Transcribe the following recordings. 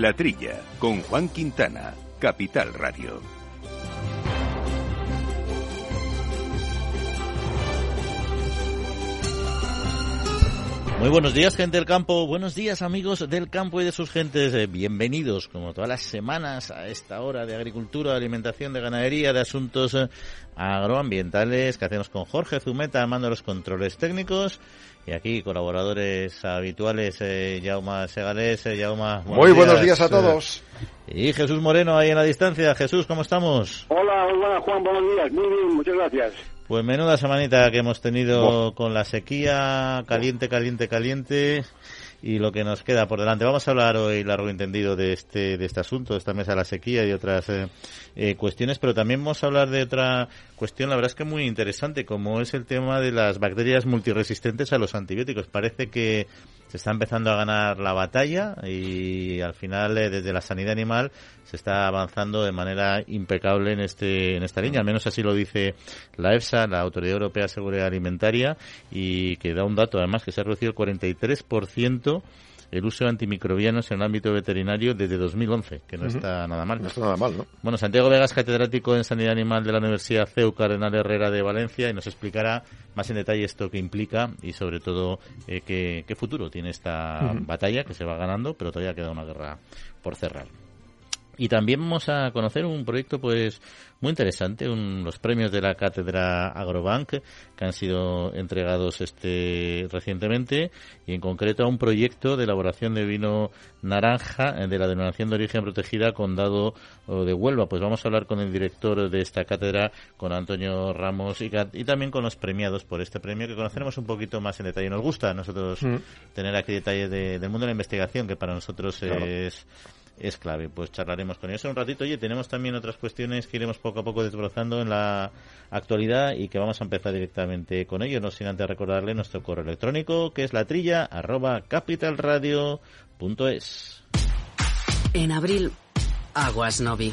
La Trilla, con Juan Quintana, Capital Radio. Muy buenos días, gente del campo. Buenos días, amigos del campo y de sus gentes. Eh, bienvenidos, como todas las semanas, a esta hora de agricultura, de alimentación, de ganadería, de asuntos eh, agroambientales que hacemos con Jorge Zumeta, mando los controles técnicos. Y aquí, colaboradores habituales, eh, Jauma Segales, eh, Jauma. Muy buenos días a todos. Y Jesús Moreno ahí en la distancia. Jesús, ¿cómo estamos? Hola, hola Juan, buenos días. Muy bien, muchas gracias. Pues menuda semanita que hemos tenido con la sequía, caliente, caliente, caliente y lo que nos queda por delante. Vamos a hablar hoy largo entendido de este de este asunto, de esta mesa de la sequía y otras eh, eh, cuestiones, pero también vamos a hablar de otra cuestión, la verdad es que muy interesante, como es el tema de las bacterias multiresistentes a los antibióticos. Parece que se está empezando a ganar la batalla y al final eh, desde la sanidad animal se está avanzando de manera impecable en este en esta línea, al menos así lo dice la EFSA, la Autoridad Europea de Seguridad Alimentaria y que da un dato además que se ha reducido el 43% el uso de antimicrobianos en el ámbito veterinario desde 2011, que no está nada mal. No está nada mal, ¿no? Bueno, Santiago Vegas, catedrático en Sanidad Animal de la Universidad CEU Cardenal Herrera de Valencia, y nos explicará más en detalle esto que implica y sobre todo eh, qué, qué, futuro tiene esta batalla que se va ganando, pero todavía queda una guerra por cerrar. Y también vamos a conocer un proyecto pues muy interesante, un, los premios de la cátedra Agrobank que han sido entregados este recientemente y en concreto a un proyecto de elaboración de vino naranja de la denominación de origen protegida Condado de Huelva. Pues vamos a hablar con el director de esta cátedra, con Antonio Ramos y, y también con los premiados por este premio que conoceremos un poquito más en detalle. Nos gusta a nosotros mm. tener aquí detalles de, del mundo de la investigación que para nosotros claro. es es clave. Pues charlaremos con eso un ratito. Oye, tenemos también otras cuestiones que iremos poco a poco desbrozando en la actualidad y que vamos a empezar directamente con ello, no sin antes recordarle nuestro correo electrónico que es la trilla arroba capitalradio.es. En abril, Aguas Novi.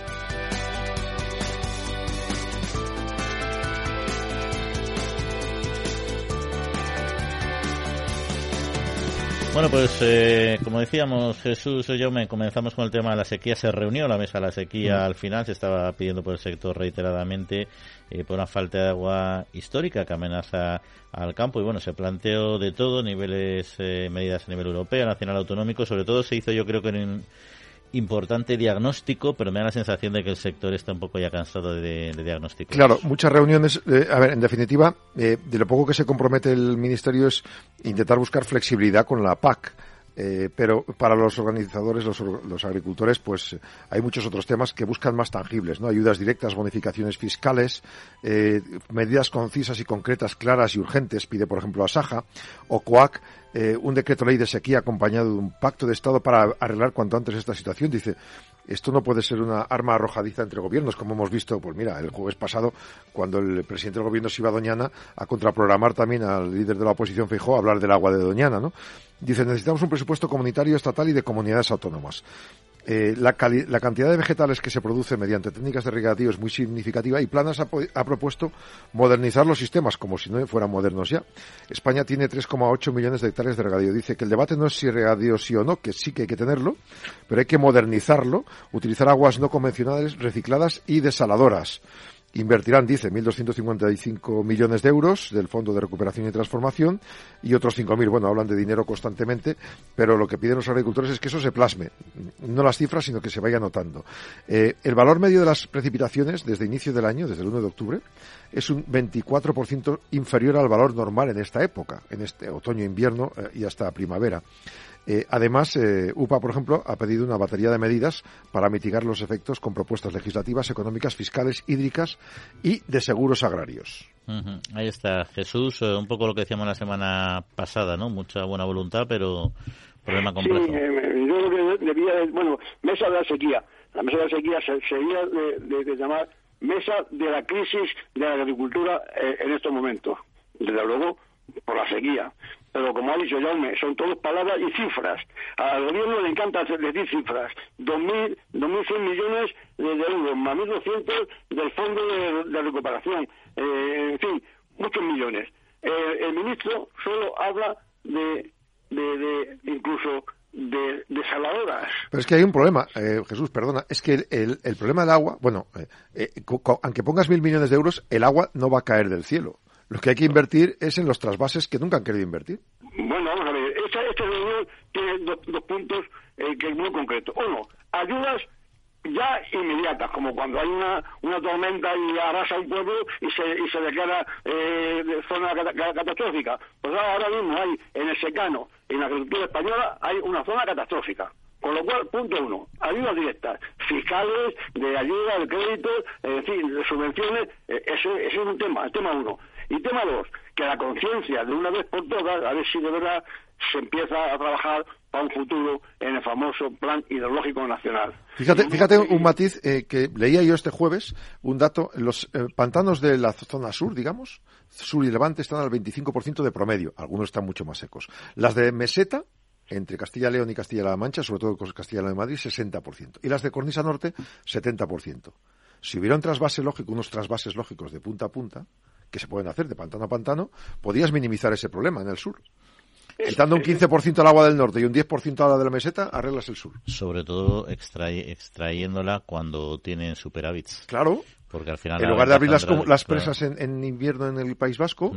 Bueno, pues eh, como decíamos, Jesús y yo me comenzamos con el tema de la sequía. Se reunió la mesa de la sequía mm. al final, se estaba pidiendo por el sector reiteradamente eh, por una falta de agua histórica que amenaza al campo. Y bueno, se planteó de todo, niveles, eh, medidas a nivel europeo, nacional, autonómico. Sobre todo se hizo, yo creo que en importante diagnóstico, pero me da la sensación de que el sector está un poco ya cansado de, de diagnósticos. Claro, muchas reuniones. Eh, a ver, en definitiva, eh, de lo poco que se compromete el Ministerio es intentar buscar flexibilidad con la PAC. Eh, pero para los organizadores, los, los, agricultores, pues hay muchos otros temas que buscan más tangibles, ¿no? Ayudas directas, bonificaciones fiscales, eh, medidas concisas y concretas, claras y urgentes, pide por ejemplo a Saja, o COAC, eh, un decreto ley de sequía acompañado de un pacto de Estado para arreglar cuanto antes esta situación. Dice, esto no puede ser una arma arrojadiza entre gobiernos, como hemos visto, pues mira, el jueves pasado, cuando el presidente del gobierno se iba a Doñana a contraprogramar también al líder de la oposición Feijóo a hablar del agua de Doñana, ¿no? Dice, necesitamos un presupuesto comunitario, estatal y de comunidades autónomas. Eh, la, la, cantidad de vegetales que se produce mediante técnicas de regadío es muy significativa y Planas ha, ha, propuesto modernizar los sistemas como si no fueran modernos ya. España tiene 3,8 millones de hectáreas de regadío. Dice que el debate no es si regadío sí o no, que sí que hay que tenerlo, pero hay que modernizarlo, utilizar aguas no convencionales, recicladas y desaladoras. Invertirán, dice, 1.255 millones de euros del Fondo de Recuperación y Transformación y otros 5.000. Bueno, hablan de dinero constantemente, pero lo que piden los agricultores es que eso se plasme. No las cifras, sino que se vaya notando. Eh, el valor medio de las precipitaciones desde inicio del año, desde el 1 de octubre, es un 24% inferior al valor normal en esta época, en este otoño-invierno eh, y hasta primavera. Eh, además, eh, UPA, por ejemplo, ha pedido una batería de medidas para mitigar los efectos con propuestas legislativas, económicas, fiscales, hídricas y de seguros agrarios. Uh -huh. Ahí está, Jesús, eh, un poco lo que decíamos la semana pasada, ¿no? Mucha buena voluntad, pero problema complejo. Sí, eh, yo creo que debía, bueno, mesa de la sequía. La mesa de la sequía se, sería de, de, de llamar mesa de la crisis de la agricultura eh, en estos momentos desde luego, por la sequía. Pero como ha dicho Jaume, son todas palabras y cifras. Al gobierno le encanta decir cifras. 2.000, 2.100 millones de, euros, más 1.200 del Fondo de, Recuperación. Eh, en fin, muchos millones. Eh, el ministro solo habla de, de, de incluso de desaladoras. Pero es que hay un problema, eh, Jesús, perdona, es que el, el, problema del agua, bueno, eh, eh aunque pongas mil millones de euros, el agua no va a caer del cielo. Lo que hay que invertir es en los trasvases que nunca han querido invertir. Bueno, vamos a ver, esta, esta reunión tiene dos, puntos eh, que es muy concretos. Uno, ayudas ya inmediatas, como cuando hay una, una tormenta y arrasa un pueblo y se, y se declara eh, zona catastrófica. Pues ahora mismo hay en el secano, en la agricultura española, hay una zona catastrófica. Con lo cual, punto uno, ayudas directas, fiscales, de ayuda, de crédito, en fin, de subvenciones, eh, ese, ese es un tema, el tema uno. Y tema dos, que la conciencia de una vez por todas, a ver si de verdad se empieza a trabajar para un futuro en el famoso Plan Hidrológico Nacional. Fíjate, fíjate un matiz eh, que leía yo este jueves, un dato, los eh, pantanos de la zona sur, digamos, sur y levante, están al 25% de promedio, algunos están mucho más secos. Las de meseta, entre Castilla y León y Castilla-La Mancha, sobre todo Castilla y León y Madrid, 60%. Y las de Cornisa Norte, 70%. Si hubiera un trasvase lógico, unos trasvases lógicos de punta a punta, que se pueden hacer de pantano a pantano, podías minimizar ese problema en el sur. Quitando un 15% al agua del norte y un 10% a la de la meseta, arreglas el sur. Sobre todo extrayéndola cuando tienen superávits. Claro. Porque al final. En lugar de abrir las, presas en, invierno en el País Vasco,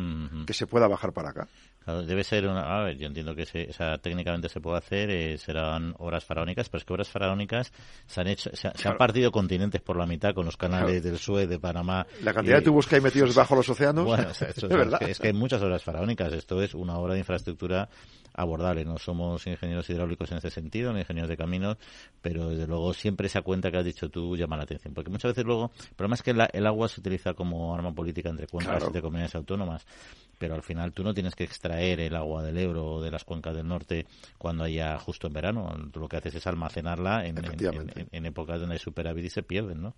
que se pueda bajar para acá. Debe ser una. A ver, yo entiendo que se, técnicamente se puede hacer, eh, serán horas faraónicas, pero es que horas faraónicas se han hecho, se, han partido continentes por la mitad con los canales del Suez, de Panamá. La cantidad de tubos que hay metidos bajo los océanos. Bueno, es, que, hay muchas horas faraónicas. Esto es una obra de infraestructura abordable. No somos ingenieros hidráulicos en ese sentido, ni ingenieros de caminos, pero desde luego siempre esa cuenta que has dicho tú llama la atención. Porque muchas veces luego, el problema es que el agua se utiliza como arma política entre cuencas y entre comunidades autónomas pero al final tú no tienes que extraer el agua del Ebro o de las cuencas del norte cuando haya justo en verano. Tú lo que haces es almacenarla en, en, épocas donde hay superávit y se pierden, ¿no?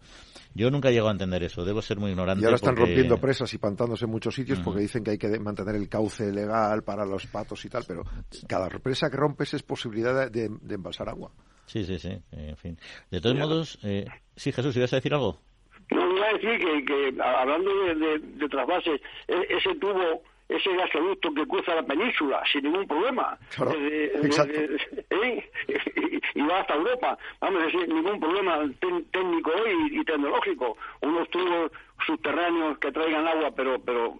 Yo nunca llego a entender eso, debo ser muy ignorante. Y ahora están rompiendo presas y pantanos en muchos sitios porque dicen que hay que mantener el cauce legal para los patos y tal, pero cada presa que rompes es posibilidad de, embalsar agua. Sí, sí, sí, en fin. De todos modos, eh, sí, Jesús, ¿ibas a decir algo? No, iba a decir que, hablando de, de, de trasvases, e, ese tubo ese gasoducto que cruza la península sin ningún problema. ¿eh? y, va hasta Europa. Vamos, sin ningún problema técnico y, y, tecnológico. Unos tubos subterráneos que traigan agua, pero, pero,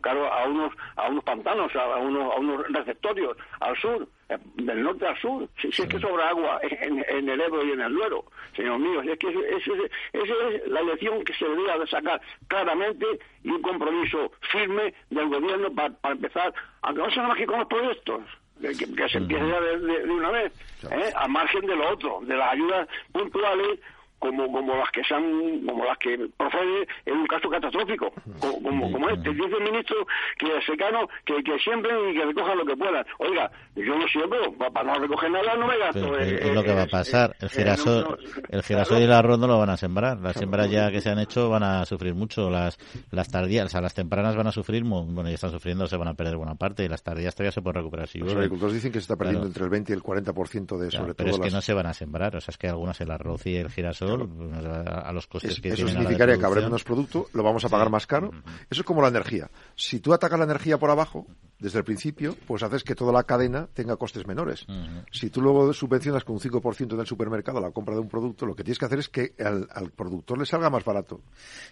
claro, a unos, a unos pantanos, a unos, a unos receptorios al sur, eh, del norte al sur. Si, es que sobra agua en, el Ebro y en el Duero, señor mío, es que esa es la lección que se debería de sacar claramente y un compromiso firme del gobierno para, empezar, aunque no sean más con los proyectos. Que, se empiece ya de, una vez, ¿eh? a margen de lo otro, de las ayudas puntuales como, como las que sean, como las que procede en un caso catastrófico, como, como, este. Dice el ministro que secano, que, que siembren y que recojan lo que puedan. Oiga, yo no siembro, para no recoger nada no me gasto. es lo que va a pasar. El girasol, el girasol y el arroz no lo van a sembrar. Las siembras ya que se han hecho van a sufrir mucho. Las, las tardías, o sea, las tempranas van a sufrir, bueno, ya están sufriendo, se van a perder buena parte. Y las tardías todavía se pueden recuperar. Los agricultores dicen que se está perdiendo entre el 20 y el 40% de sobre todo. Pero es que no se van a sembrar. O sea, es que algunas el arroz y el girasol a, los costes que Eso significaría que habrá menos producto, lo vamos a pagar más caro. Eso es como la energía. Si tú atacas la energía por abajo, desde el principio, pues haces que toda la cadena tenga costes menores. Si tú luego subvencionas con un 5% en el supermercado la compra de un producto, lo que tienes que hacer es que al, productor le salga más barato.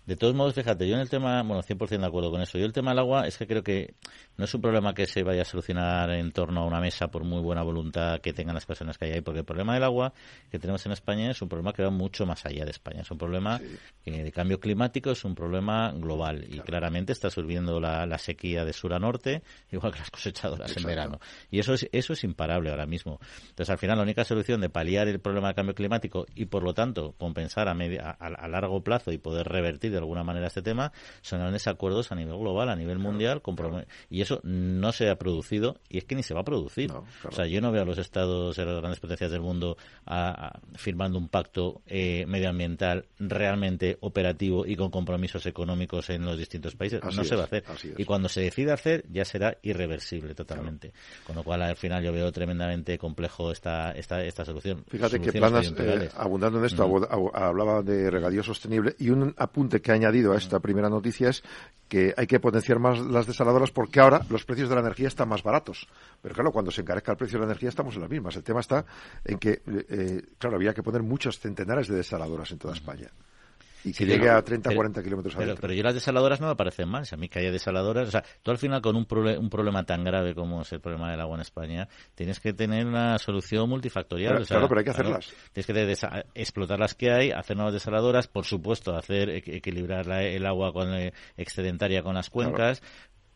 De todos modos, fíjate, yo en el tema, bueno, 100% de acuerdo con eso. Yo el tema del agua es que creo que no es un problema que se vaya a solucionar en torno a una mesa por muy buena voluntad que tengan las personas que hay ahí, porque el problema del agua que tenemos en España es un problema que va mucho más allá de España. Es un problema de cambio climático, es un problema global y claramente está subiendo la, sequía de sur a norte igual que las cosechadoras en verano. Y eso es, eso es imparable ahora mismo. Entonces, al final, la única solución de paliar el problema del cambio climático y, por lo tanto, compensar a, media, a, largo plazo y poder revertir de alguna manera este tema son grandes acuerdos a nivel global, a nivel mundial, y eso no se ha producido y es que ni se va a producir. O sea, yo no veo a los estados de las grandes potencias del mundo firmando un pacto eh, medioambiental realmente operativo y con compromisos económicos en los distintos países. no se va a hacer. Y cuando se decida hacer, ya será irreversible totalmente. Con lo cual, al final, yo veo tremendamente complejo esta, esta, esta solución. Fíjate que Planas, eh, abundando en esto, hablaba de regadío sostenible y un apunte que ha añadido a esta primera noticia es que hay que potenciar más las desaladoras porque ahora los precios de la energía están más baratos. Pero claro, cuando se encarezca el precio de la energía estamos en las mismas. El tema está en que, eh, claro, había que poner muchos centenares de desaladoras en toda España y que llegue a 30, 40 kilómetros pero, pero yo las desaladoras no me parecen mal. Si a mí que haya desaladoras, o sea, tú al final con un, un problema tan grave como es el problema del agua en España, tienes que tener una solución multifactorial. claro, pero hay que hacerlas. tienes que explotar las que hay, hacer nuevas desaladoras, por supuesto, hacer equilibrar el agua con eh, excedentaria con las cuencas,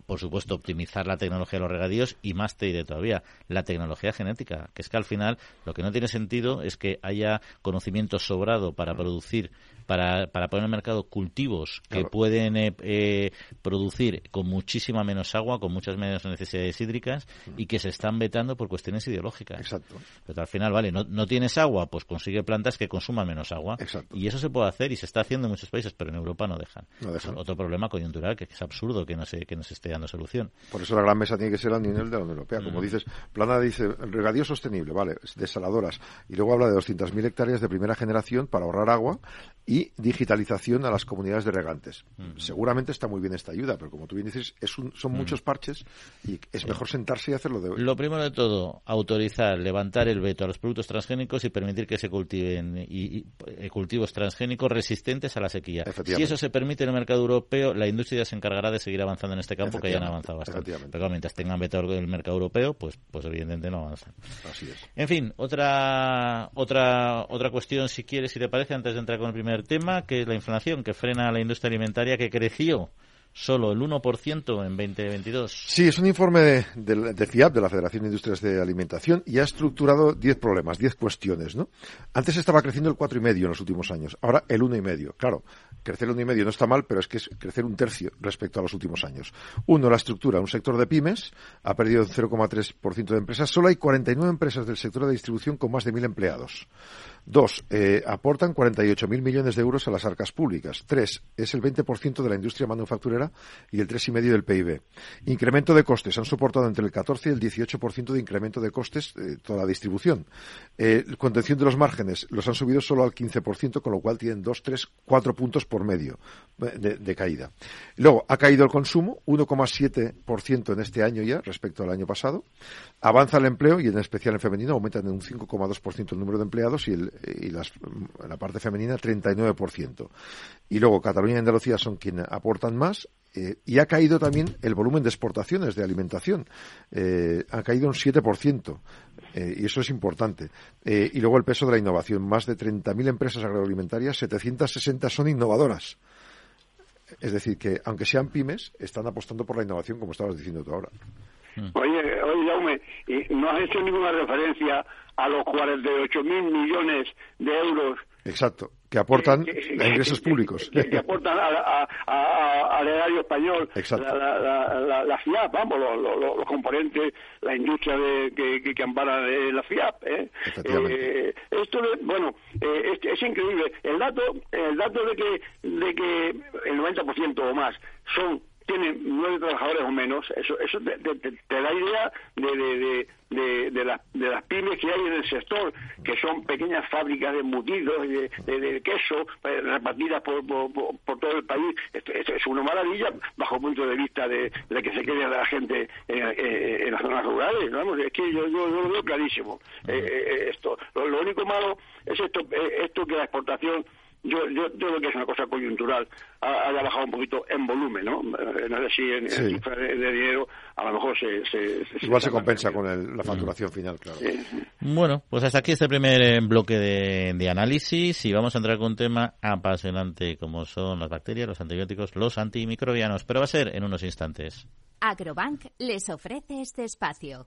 por supuesto, optimizar la tecnología de los regadíos y más te diré todavía, la tecnología genética, que es que al final lo que no tiene sentido es que haya conocimiento sobrado para producir para, para poner en el mercado cultivos que pueden eh, eh, producir con muchísima menos agua, con muchas menos necesidades hídricas y que se están vetando por cuestiones ideológicas. Exacto. Pero al final, vale, no, no tienes agua, pues consigue plantas que consuman menos agua. Exacto. Y eso se puede hacer y se está haciendo en muchos países, pero en Europa no dejan. otro problema coyuntural que es absurdo que no se, que no se esté dando solución. Por eso la gran mesa tiene que ser a nivel de la Unión Europea. Como mm. dices, Plana dice regadío sostenible, vale, desaladoras. Y luego habla de 200.000 hectáreas de primera generación para ahorrar agua y digitalización a las comunidades de regantes. Seguramente está muy bien esta ayuda, pero como tú bien dices, es son muchos parches y es mejor sentarse y hacerlo de hoy. Lo primero de todo, autorizar, levantar el veto a los productos transgénicos y permitir que se cultiven y, eh, cultivos transgénicos resistentes a la sequía. Si eso se permite en el mercado europeo, la industria se encargará de seguir avanzando en este campo que ya han avanzado bastante. Pero mientras tengan veto el mercado europeo, pues, pues evidentemente no avanzan. Así es. En fin, otra, otra, otra cuestión, si quieres, si te parece, antes de entrar con el primer tema, que es la inflación, que frena a la industria alimentaria, que creció solo el 1% en 2022. Sí, es un informe de, de, FIAP, de la Federación de Industrias de Alimentación, y ha estructurado 10 problemas, 10 cuestiones, ¿no? Antes estaba creciendo el 4,5 en los últimos años, ahora el 1,5. Claro, crecer el 1,5 no está mal, pero es que es crecer un tercio respecto a los últimos años. Uno, la estructura. Un sector de pymes ha perdido un 0,3% de empresas. Solo hay 49 empresas del sector de distribución con más de 1.000 empleados. Dos, eh, aportan 48.000 millones de euros a las arcas públicas. Tres, es el 20% de la industria manufacturera y el 3,5% del PIB. Incremento de costes. Han soportado entre el 14 y el 18% de incremento de costes eh, toda la distribución. Eh, contención de los márgenes. Los han subido solo al 15%, con lo cual tienen 2, 3, 4 puntos por medio eh, de, de caída. Luego, ha caído el consumo, 1,7% en este año ya respecto al año pasado. Avanza el empleo y en especial en femenino aumentan en un 5,2% el número de empleados y el y las, la parte femenina 39%. Y luego Cataluña y Andalucía son quienes aportan más eh, y ha caído también el volumen de exportaciones de alimentación. Eh, ha caído un 7%. Eh, y eso es importante. y luego el peso de la innovación. Más de 30.000 empresas agroalimentarias, 760 son innovadoras. Es decir, que aunque sean pymes, están apostando por la innovación, como estabas diciendo tú ahora. Oye, oye, Jaume, no has hecho ninguna referencia a los 48 mil millones de euros. Exacto, que aportan a ingresos públicos. Que, aportan al erario español, la, la, FIAP, vamos, los, componentes, la industria de, que, que, ampara de la FIAP. ¿eh? Eh, esto, bueno, eh, es, increíble. El dato, el dato de que, de que el 90% o más son tienen nueve trabajadores o menos, eso, eso te, da idea de, de, de, las pymes que hay en el sector, que son pequeñas fábricas de embutidos, de, de, queso, eh, repartidas por, por, todo el país. Esto, es una maravilla bajo punto de vista de, que se quede la gente en, las zonas rurales. Vamos, es que yo, yo, lo veo clarísimo. Eh, eh, esto lo, único malo es esto, esto que la exportación yo, yo, yo creo que es una cosa coyuntural. Ha, haya bajado un poquito en volumen, ¿no? Eh, no sé si en, cifra de, dinero a lo mejor se... Igual se, compensa con la facturación final, claro. Bueno, pues hasta aquí este primer eh, bloque de, de, análisis y vamos a entrar con un tema apasionante como son las bacterias, los antibióticos, los antimicrobianos, pero va a ser en unos instantes. Agrobank les ofrece este espacio.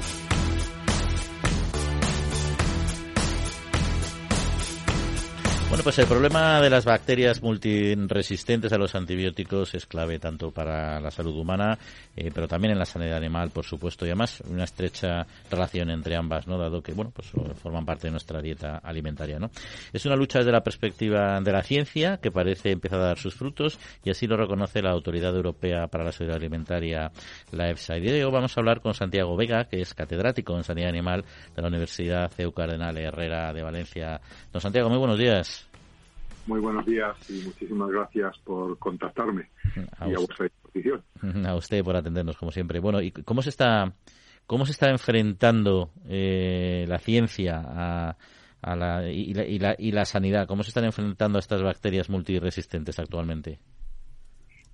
Bueno, pues el problema de las bacterias multiresistentes a los antibióticos es clave tanto para la salud humana, eh, pero también en la sanidad animal, por supuesto, y además una estrecha relación entre ambas, ¿no? Dado que, bueno, pues forman parte de nuestra dieta alimentaria, ¿no? Es una lucha desde la perspectiva de la ciencia que parece empezar a dar sus frutos y así lo reconoce la Autoridad Europea para la Seguridad Alimentaria, la EFSA. Y de ello vamos a hablar con Santiago Vega, que es catedrático en sanidad animal de la Universidad CEU Cardenal Herrera de Valencia. Don Santiago, muy buenos días. Muy buenos días y muchísimas gracias por contactarme y a vuestra disposición. A usted por atendernos, como siempre. Bueno, ¿y cómo se está, cómo se está enfrentando eh, la ciencia a, a la, y, la, y, la, y la sanidad? ¿Cómo se están enfrentando a estas bacterias multiresistentes actualmente?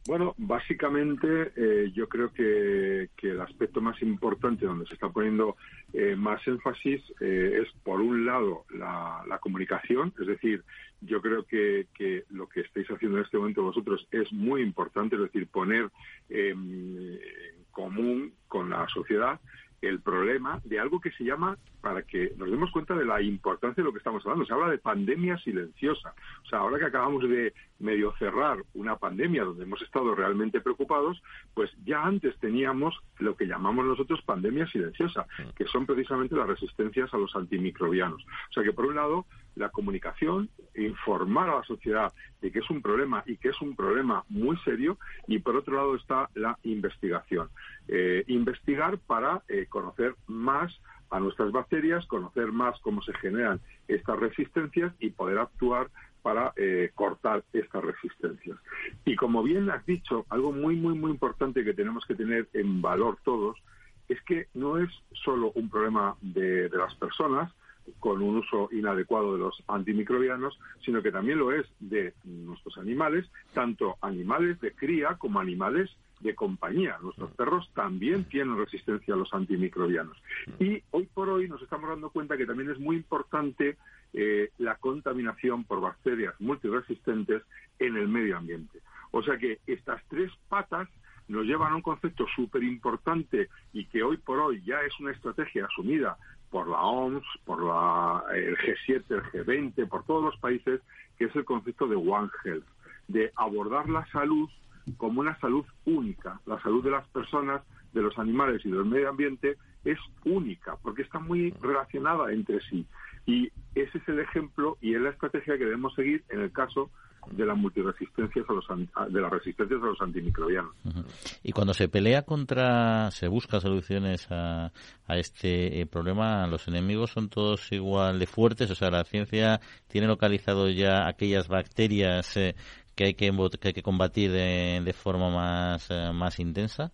Bueno, básicamente eh, yo creo que, el aspecto más importante donde se está poniendo eh, más énfasis eh, es, por un lado, la, la, comunicación. Es decir, yo creo que, que, lo que estáis haciendo en este momento vosotros es muy importante, es decir, poner en común con la sociedad el problema de algo que se llama, para que nos demos cuenta de la importancia de lo que estamos hablando, se habla de pandemia silenciosa. O sea, ahora que acabamos de medio cerrar una pandemia donde hemos estado realmente preocupados, pues ya antes teníamos lo que llamamos nosotros pandemia silenciosa, que son precisamente las resistencias a los antimicrobianos. O sea que por un lado, la comunicación, informar a la sociedad de que es un problema y que es un problema muy serio, y por otro lado está la investigación. Eh, investigar para eh, conocer más a nuestras bacterias, conocer más cómo se generan estas resistencias y poder actuar para eh, cortar estas resistencias. Y como bien has dicho, algo muy, muy, muy importante que tenemos que tener en valor todos es que no es solo un problema de, de las personas, con un uso inadecuado de los antimicrobianos, sino que también lo es de nuestros animales, tanto animales de cría como animales de compañía. Nuestros perros también tienen resistencia a los antimicrobianos. Y hoy por hoy nos estamos dando cuenta que también es muy importante eh, la contaminación por bacterias multiresistentes en el medio ambiente. O sea que estas tres patas nos llevan a un concepto súper importante y que hoy por hoy ya es una estrategia asumida por la OMS, por la, el G7, el G20, por todos los países, que es el concepto de One Health, de abordar la salud como una salud única. La salud de las personas, de los animales y del medio ambiente es única, porque está muy relacionada entre sí. Y ese es el ejemplo y es la estrategia que debemos seguir en el caso de las multiresistencias a los de las resistencias a los antimicrobianos. Y cuando se pelea contra, se busca soluciones a, a este eh, problema, los enemigos son todos igual de fuertes, o sea, la ciencia tiene localizado ya aquellas bacterias eh, que hay que, que hay que combatir de, de forma más, eh, más intensa.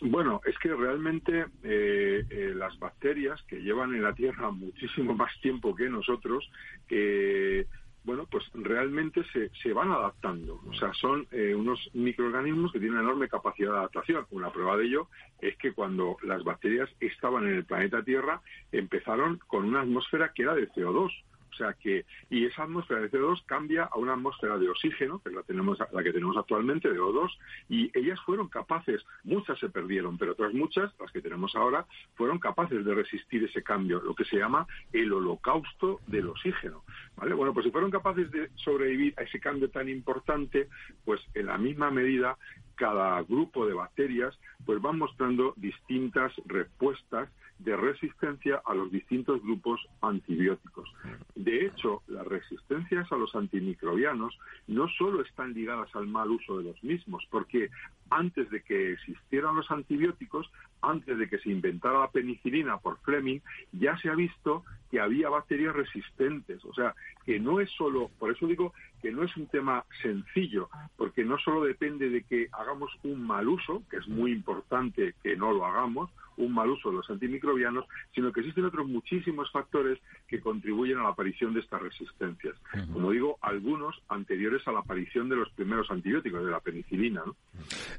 Bueno, es que realmente eh, eh, las bacterias que llevan en la Tierra muchísimo más tiempo que nosotros, eh, bueno, pues realmente se, se van adaptando. O sea, son eh, unos microorganismos que tienen enorme capacidad de adaptación. Una prueba de ello es que cuando las bacterias estaban en el planeta Tierra, empezaron con una atmósfera que era de CO2. O sea que, y esa atmósfera de CO2 cambia a una atmósfera de oxígeno, que es la, tenemos, la que tenemos actualmente, de O2, y ellas fueron capaces, muchas se perdieron, pero otras muchas, las que tenemos ahora, fueron capaces de resistir ese cambio, lo que se llama el holocausto del oxígeno. ¿vale? Bueno, pues si fueron capaces de sobrevivir a ese cambio tan importante, pues en la misma medida cada grupo de bacterias pues van mostrando distintas respuestas de resistencia a los distintos grupos antibióticos. De hecho, las resistencias a los antimicrobianos no solo están ligadas al mal uso de los mismos, porque antes de que existieran los antibióticos, antes de que se inventara la penicilina por Fleming, ya se ha visto que había bacterias resistentes. O sea, que no es solo, por eso digo que no es un tema sencillo, porque no solo depende de que hagamos un mal uso, que es muy importante que no lo hagamos, un mal uso de los antimicrobianos, sino que existen otros muchísimos factores que contribuyen a la aparición de estas resistencias. Como digo, algunos anteriores a la aparición de los primeros antibióticos, de la penicilina.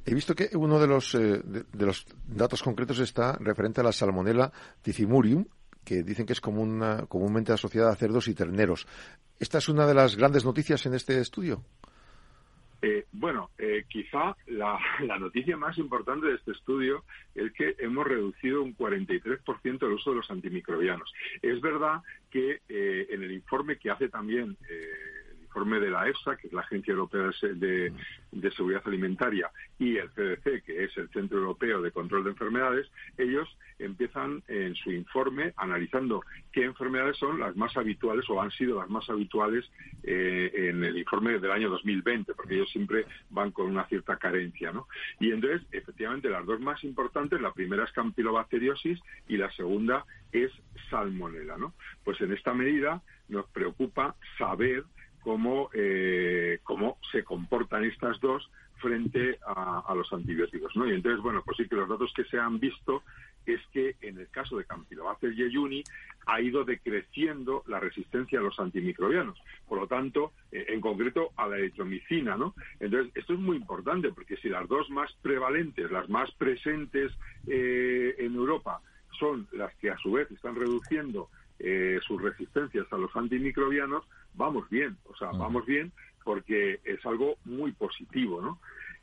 He visto que uno de los, eh, de, los datos concretos está referente a la salmonella ticimurium, que dicen que es comúnmente asociada a cerdos y terneros. ¿Esta es una de las grandes noticias en este estudio? Eh, bueno, eh, quizá la, noticia más importante de este estudio es que hemos reducido un 43% el uso de los antimicrobianos. Es verdad que eh, en el informe que hace también de la EFSA, que es la Agencia Europea de, Seguridad Alimentaria, y el CDC, que es el Centro Europeo de Control de Enfermedades, ellos empiezan en su informe analizando qué enfermedades son las más habituales o han sido las más habituales eh, en el informe del año 2020, porque ellos siempre van con una cierta carencia, ¿no? Y entonces, efectivamente, las dos más importantes, la primera es campylobacteriosis y la segunda es salmonella, ¿no? Pues en esta medida nos preocupa saber cómo, eh, cómo se comportan estas dos frente a, los antibióticos. ¿no? Y entonces, bueno, pues sí que los datos que se han visto es que en el caso de Campylobacter jejuni ha ido decreciendo la resistencia a los antimicrobianos. Por lo tanto, eh, en concreto a la eritromicina, ¿no? Entonces, esto es muy importante porque si las dos más prevalentes, las más presentes eh, en Europa, son las que a su vez están reduciendo eh, sus resistencias a los antimicrobianos, vamos bien, o sea, vamos bien porque es algo muy positivo, ¿no?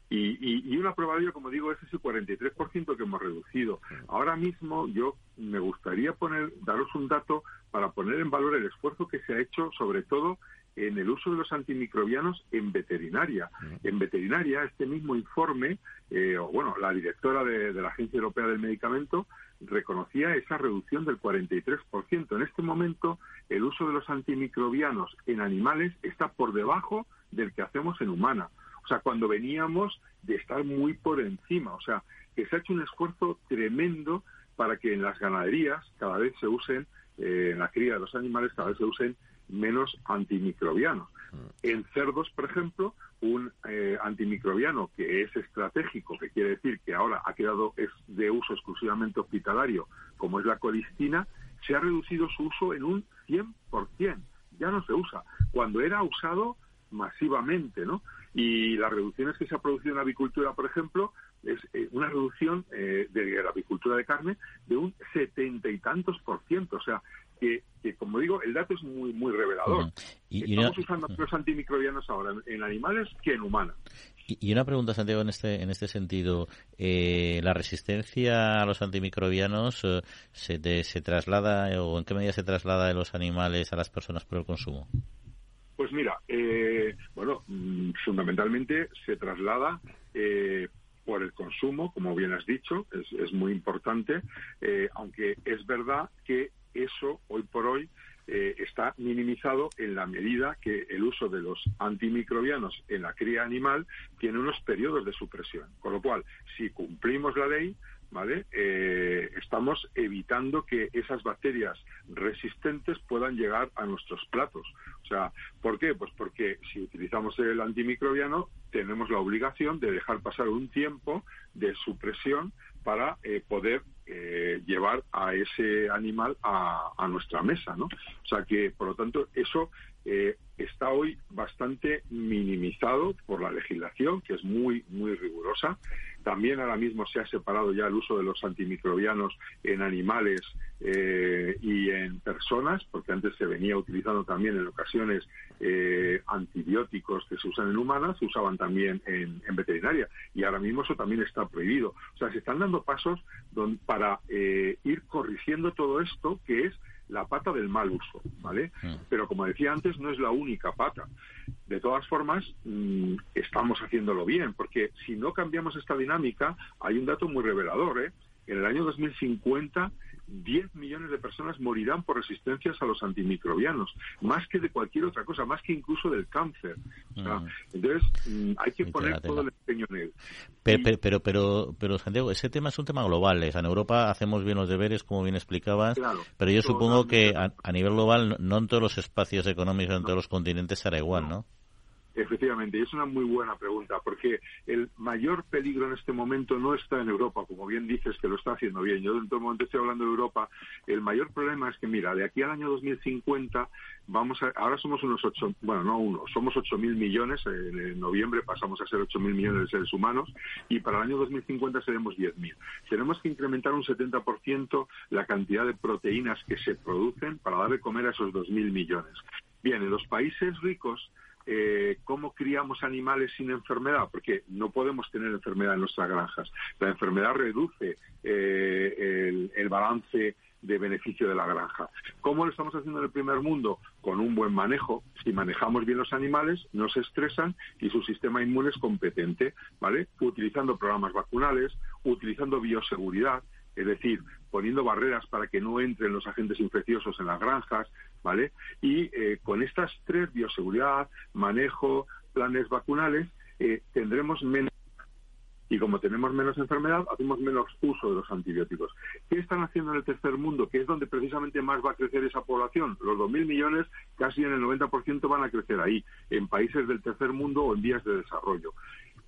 Y, y, una probabilidad, como digo, es ese 43% que hemos reducido. Ahora mismo yo me gustaría poner, daros un dato para poner en valor el esfuerzo que se ha hecho, sobre todo en el uso de los antimicrobianos en veterinaria. En veterinaria, este mismo informe, eh, o bueno, la directora de, la Agencia Europea del Medicamento reconocía esa reducción del 43%. En este momento, el uso de los antimicrobianos en animales está por debajo del que hacemos en humana. O sea, cuando veníamos de estar muy por encima. O sea, que se ha hecho un esfuerzo tremendo para que en las ganaderías cada vez se usen, eh, en la cría de los animales cada vez se usen menos antimicrobianos. En cerdos, por ejemplo, un eh, antimicrobiano que es estratégico, que quiere decir que ahora ha quedado es de uso exclusivamente hospitalario, como es la colistina, se ha reducido su uso en un 100%. Ya no se usa. Cuando era usado masivamente, ¿no? Y las reducciones que se ha producido en la avicultura, por ejemplo, es eh, una reducción eh, de la avicultura de carne de un setenta y tantos por ciento. O sea, que, como digo, el dato es muy muy revelador. y, Estamos usando los antimicrobianos ahora en, animales que en humanos. Y, una pregunta, Santiago, en este, en este sentido. Eh, ¿La resistencia a los antimicrobianos eh, se, se traslada o en qué medida se traslada de los animales a las personas por el consumo? Pues mira, eh, bueno, mm, fundamentalmente se traslada por el consumo, como bien has dicho, es, es muy importante, aunque es verdad que eso hoy por hoy eh, está minimizado en la medida que el uso de los antimicrobianos en la cría animal tiene unos periodos de supresión. Con lo cual, si cumplimos la ley, ¿vale? Eh, estamos evitando que esas bacterias resistentes puedan llegar a nuestros platos. O sea, ¿por qué? Pues porque si utilizamos el antimicrobiano, tenemos la obligación de dejar pasar un tiempo de supresión para eh, poder eh, llevar a ese animal a, nuestra mesa, ¿no? O sea que, por lo tanto, eso eh, está hoy bastante minimizado por la legislación, que es muy, muy rigurosa. También ahora mismo se ha separado ya el uso de los antimicrobianos en animales eh, y en personas, porque antes se venía utilizando también en ocasiones antibióticos que se usan en humanas, se usaban también en, veterinaria. Y ahora mismo eso también está prohibido. O sea, se están dando pasos para eh, ir corrigiendo todo esto que es la pata del mal uso, ¿vale? Mm. Pero como decía antes, no es la única pata. De todas formas, mm, estamos haciéndolo bien, porque si no cambiamos esta dinámica, hay un dato muy revelador, ¿eh? En el año 2050 10 millones de personas morirán por resistencias a los antimicrobianos, más que de cualquier otra cosa, más que incluso del cáncer. Mm. Entonces, mm, hay que poner todo el empeño en él. Pero, pero, pero, pero, Santiago, ese tema es un tema global. En Europa hacemos bien los deberes, como bien explicabas, pero yo supongo que a, a, nivel global, no en todos los espacios económicos, en todos los continentes será igual, ¿no? Efectivamente, es una muy buena pregunta, porque el mayor peligro en este momento no está en Europa, como bien dices que lo está haciendo bien. Yo en todo momento estoy hablando de Europa. El mayor problema es que, mira, de aquí al año 2050 vamos a, ahora somos unos ocho, bueno, no uno, somos ocho mil millones. En, noviembre pasamos a ser ocho mil millones de seres humanos y para el año 2050 seremos diez mil. Tenemos que incrementar un 70% la cantidad de proteínas que se producen para dar de comer a esos dos mil millones. Bien, en los países ricos eh, cómo criamos animales sin enfermedad, porque no podemos tener enfermedad en nuestras granjas. La enfermedad reduce eh, el, balance de beneficio de la granja. ¿Cómo lo estamos haciendo en el primer mundo? Con un buen manejo. Si manejamos bien los animales, no se estresan y su sistema inmune es competente, ¿vale? Utilizando programas vacunales, utilizando bioseguridad, es decir, poniendo barreras para que no entren los agentes infecciosos en las granjas, ¿vale? Y eh, con estas tres, bioseguridad, manejo, planes vacunales, eh, tendremos menos y como tenemos menos enfermedad, hacemos menos uso de los antibióticos. ¿Qué están haciendo en el tercer mundo? Que es donde precisamente más va a crecer esa población. Los 2.000 millones, casi en el 90% van a crecer ahí, en países del tercer mundo o en vías de desarrollo.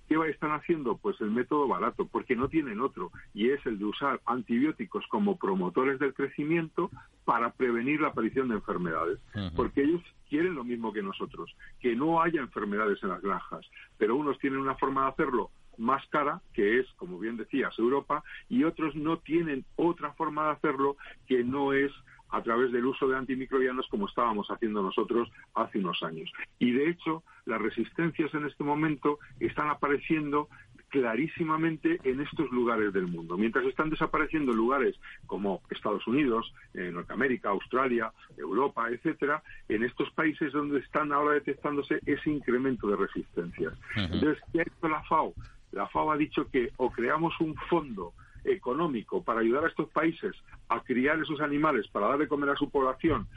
¿Qué están haciendo? Pues el método barato, porque no tienen otro, y es el de usar antibióticos como promotores del crecimiento para prevenir la aparición de enfermedades, porque ellos quieren lo mismo que nosotros, que no haya enfermedades en las granjas, pero unos tienen una forma de hacerlo más cara, que es, como bien decías, Europa, y otros no tienen otra forma de hacerlo que no es a través del uso de antimicrobianos como estábamos haciendo nosotros hace unos años. Y de hecho, las resistencias en este momento están apareciendo clarísimamente en estos lugares del mundo. Mientras están desapareciendo lugares como Estados Unidos, eh, Norteamérica, Australia, Europa, etcétera, en estos países donde están ahora detectándose ese incremento de resistencias. Entonces, ¿qué ha hecho la FAO? La FAO ha dicho que o creamos un fondo económico para ayudar a estos países a criar esos animales para dar de comer a su población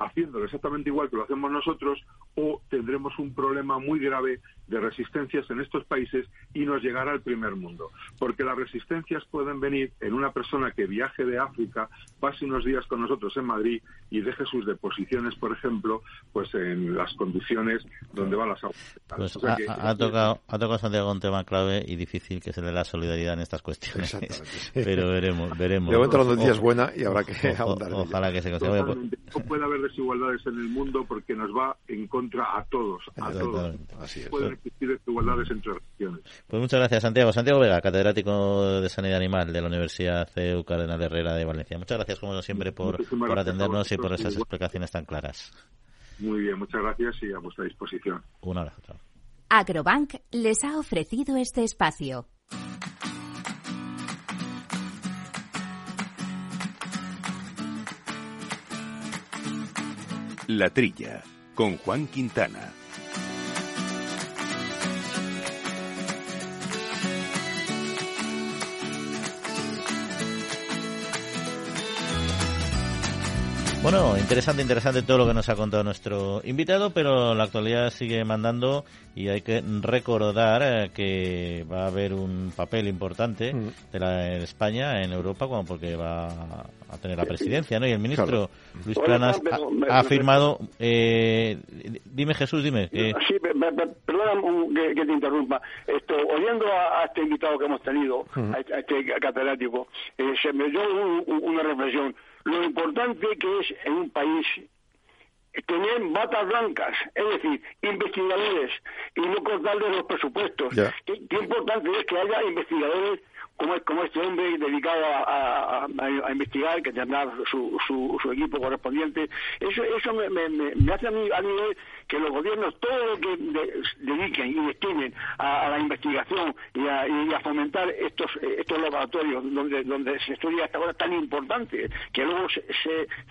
haciéndolo exactamente igual que lo hacemos nosotros, o tendremos un problema muy grave de resistencias en estos países y nos llegará al primer mundo. Porque las resistencias pueden venir en una persona que viaje de África, pase unos días con nosotros en Madrid y deje sus deposiciones, por ejemplo, pues en las condiciones donde van las aguas. Pues ha, tocado, ha tocado Santiago un tema clave y difícil que es el de la solidaridad en estas cuestiones. Pero veremos, veremos. De momento la noticia es buena y habrá que ahondar. Ojalá que se consiga. No puede haber desigualdades en el mundo porque nos va en contra a todos. A todos. Así es existir desigualdades entre regiones. Pues muchas gracias, Santiago. Santiago Vega, catedrático de Sanidad Animal de la Universidad CEU Cardenal Herrera de Valencia. Muchas gracias, como siempre, por, por atendernos y por esas explicaciones tan claras. Muy bien, muchas gracias y a vuestra disposición. Un abrazo. Agrobank les ha ofrecido este espacio. La Trilla, con Juan Quintana. Bueno, interesante, interesante todo lo que nos ha contado nuestro invitado, pero la actualidad sigue mandando y hay que recordar eh, que va a haber un papel importante mm. de la España en Europa, como porque va a tener la presidencia, ¿no? Y el ministro Luis Planas ha, afirmado, eh, dime Jesús, dime. Sí, perdona que, te interrumpa. Esto, oyendo a, este invitado que hemos tenido, mm. a, este catedrático, eh, se me dio una reflexión lo importante que es en un país tener batas blancas, es decir, investigadores y no cortarles los presupuestos. Qué, importante es que haya investigadores como, como este hombre dedicado a, investigar, que tendrá su, su, equipo correspondiente. Eso, eso me, me, hace a mí, a que los gobiernos todo lo que dediquen y destinen a, la investigación y a, fomentar estos estos laboratorios donde donde se estudia esta cosa tan importante que luego se,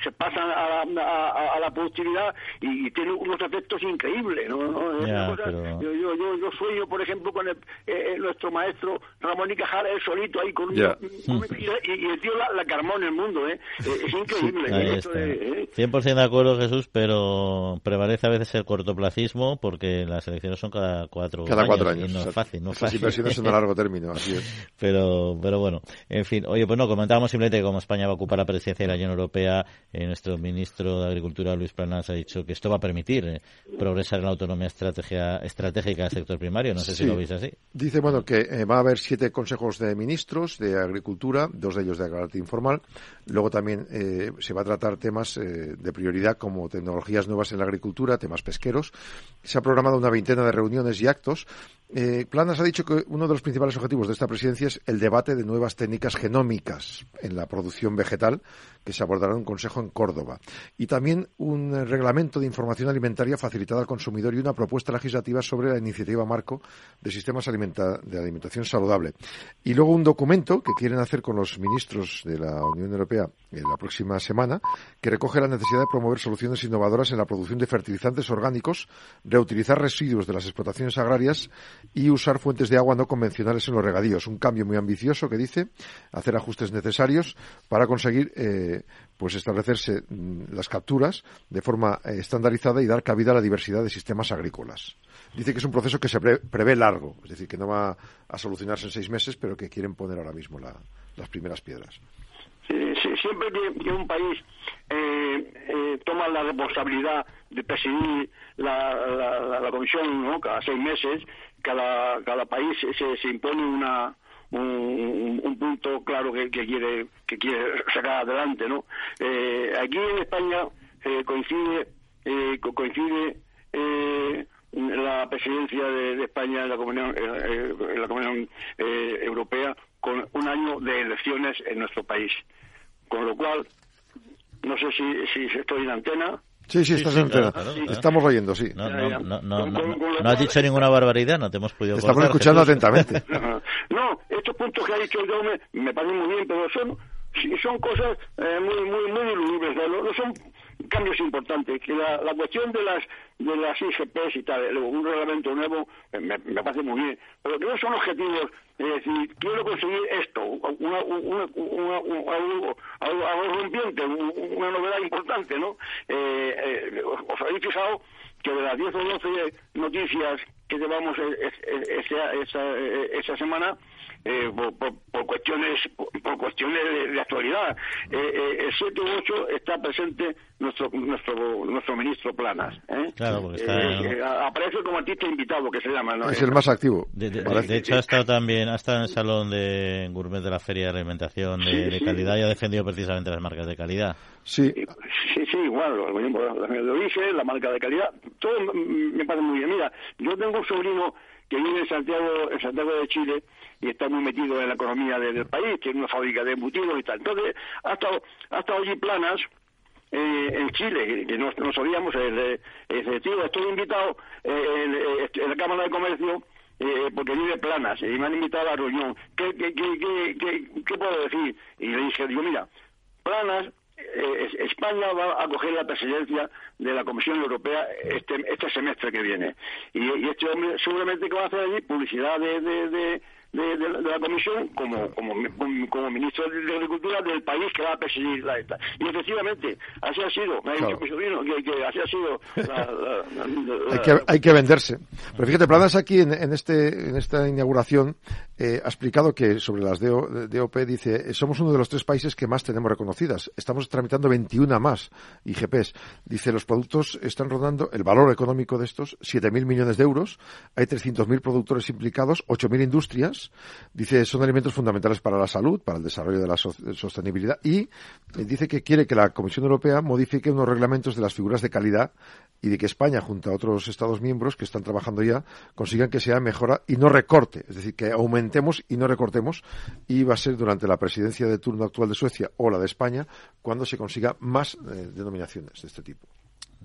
se, pasan a la, a, la productividad y, tienen unos efectos increíbles yo, yo, yo, sueño por ejemplo con el, eh, eh, nuestro maestro Ramón y Cajal el bonito ahí con yeah. y, y, el tío la, la carmó en el mundo, ¿eh? eh es increíble. esto de, ¿eh? 100% de acuerdo, Jesús, pero prevalece a veces el cortoplacismo porque las elecciones son cada cuatro cada años. Cuatro años y no es fácil, no es fácil. inversiones son a largo término, así es. Pero, pero bueno, en fin. Oye, pues no, comentábamos simplemente que como España va a ocupar la presidencia de la Unión Europea, eh, nuestro ministro de Agricultura, Luis Planas, ha dicho que esto va a permitir eh, progresar en la autonomía estrategia, estratégica del sector primario. No sé si lo veis así. Dice, bueno, que eh, va a haber siete consejos de ministros de Agricultura, dos de ellos de carácter informal. Luego también se va a tratar temas de prioridad como tecnologías nuevas en la agricultura, temas pesqueros. Se ha programado una veintena de reuniones y actos. Eh, Planas ha dicho que uno de los principales objetivos de esta presidencia es el debate de nuevas técnicas genómicas en la producción vegetal que se abordará en un consejo en Córdoba. Y también un reglamento de información alimentaria facilitada al consumidor y una propuesta legislativa sobre la iniciativa marco de sistemas de alimentación saludable. Y luego un documento que quieren hacer con los ministros de la Unión Europea en la próxima semana, que recoge la necesidad de promover soluciones innovadoras en la producción de fertilizantes orgánicos, reutilizar residuos de las explotaciones agrarias y usar fuentes de agua no convencionales en los regadíos. Un cambio muy ambicioso que dice hacer ajustes necesarios para conseguir eh, pues establecerse mm, las capturas de forma eh, estandarizada y dar cabida a la diversidad de sistemas agrícolas. Dice que es un proceso que se prevé largo, es decir, que no va a solucionarse en seis meses, pero que quieren poner ahora mismo las primeras piedras siempre que, un país eh, eh, toma la responsabilidad de presidir la, la, comisión ¿no? cada seis meses, cada, cada país se, se impone una, un, punto claro que, quiere que quiere sacar adelante no eh, aquí en España coincide coincide la presidencia de, España en la Comunión, en la Comunión Europea con un año de elecciones en nuestro país. Con lo cual, no sé si, si estoy en antena. Sí, sí, estás en antena. Estamos oyendo, sí. No, no, no, no, has dicho ninguna barbaridad, no te hemos podido Estamos escuchando atentamente. no, estos puntos que ha dicho yo me, me parecen muy bien, pero son, son cosas eh, muy, muy, muy iludibles. No, son cambios importantes. Que la, cuestión de las de las IGPs y tal, un reglamento nuevo me, me parece muy bien, pero que no son objetivos es decir, quiero conseguir esto, una, una, una, algo, algo, rompiente, una novedad importante, ¿no? Eh, eh, os habéis fijado que de las 10 o 12 noticias que llevamos esa, esa, esa semana, eh, por, cuestiones por, cuestiones de, actualidad. Eh, eh, el 7 u 8 está presente nuestro nuestro nuestro ministro Planas. Claro, porque está... aparece como artista invitado, que se llama. Es el más activo. De, hecho, ha estado también ha estado en el salón de gourmet de la Feria de Alimentación de, calidad y ha defendido precisamente las marcas de calidad. Sí, sí, sí igual, lo dije, la marca de calidad, todo me parece muy bien. Mira, yo tengo un sobrino que vive en Santiago, en Santiago de Chile y está muy metido en la economía del país, tiene una fábrica de embutidos y tal. Entonces, ha estado, ha estado allí planas eh, en Chile, que no, no sabíamos, el, tío, estoy invitado eh, en, la Cámara de Comercio eh, porque vive planas y me han invitado a la reunión. ¿Qué, qué, qué, qué, qué puedo decir? Y le dije, digo, mira, planas eh, España va a coger la presidencia de la Comisión Europea este, este semestre que viene. Y, y este hombre seguramente que va a hacer allí publicidad de, de de, la Comisión como, como, como, ministro de Agricultura del país que va a presidir la ETA. Y efectivamente, así ha sido, me ha dicho mi sobrino, que, así ha sido. hay, que, hay que venderse. Pero fíjate, Planas aquí en, en, este, en esta inauguración eh, ha explicado que sobre las DOP dice, somos uno de los tres países que más tenemos reconocidas. Estamos tramitando 21 más IGPs. Dice, los productos están rodando, el valor económico de estos, 7.000 millones de euros. Hay 300.000 productores implicados, 8.000 industrias Dice, son alimentos fundamentales para la salud, para el desarrollo de la sostenibilidad y eh, dice que quiere que la Comisión Europea modifique unos reglamentos de las figuras de calidad y de que España, junto a otros Estados miembros que están trabajando ya, consigan que sea mejora y no recorte. Es decir, que aumentemos y no recortemos. Y va a ser durante la presidencia de turno actual de Suecia o la de España cuando se consiga más eh, denominaciones de este tipo.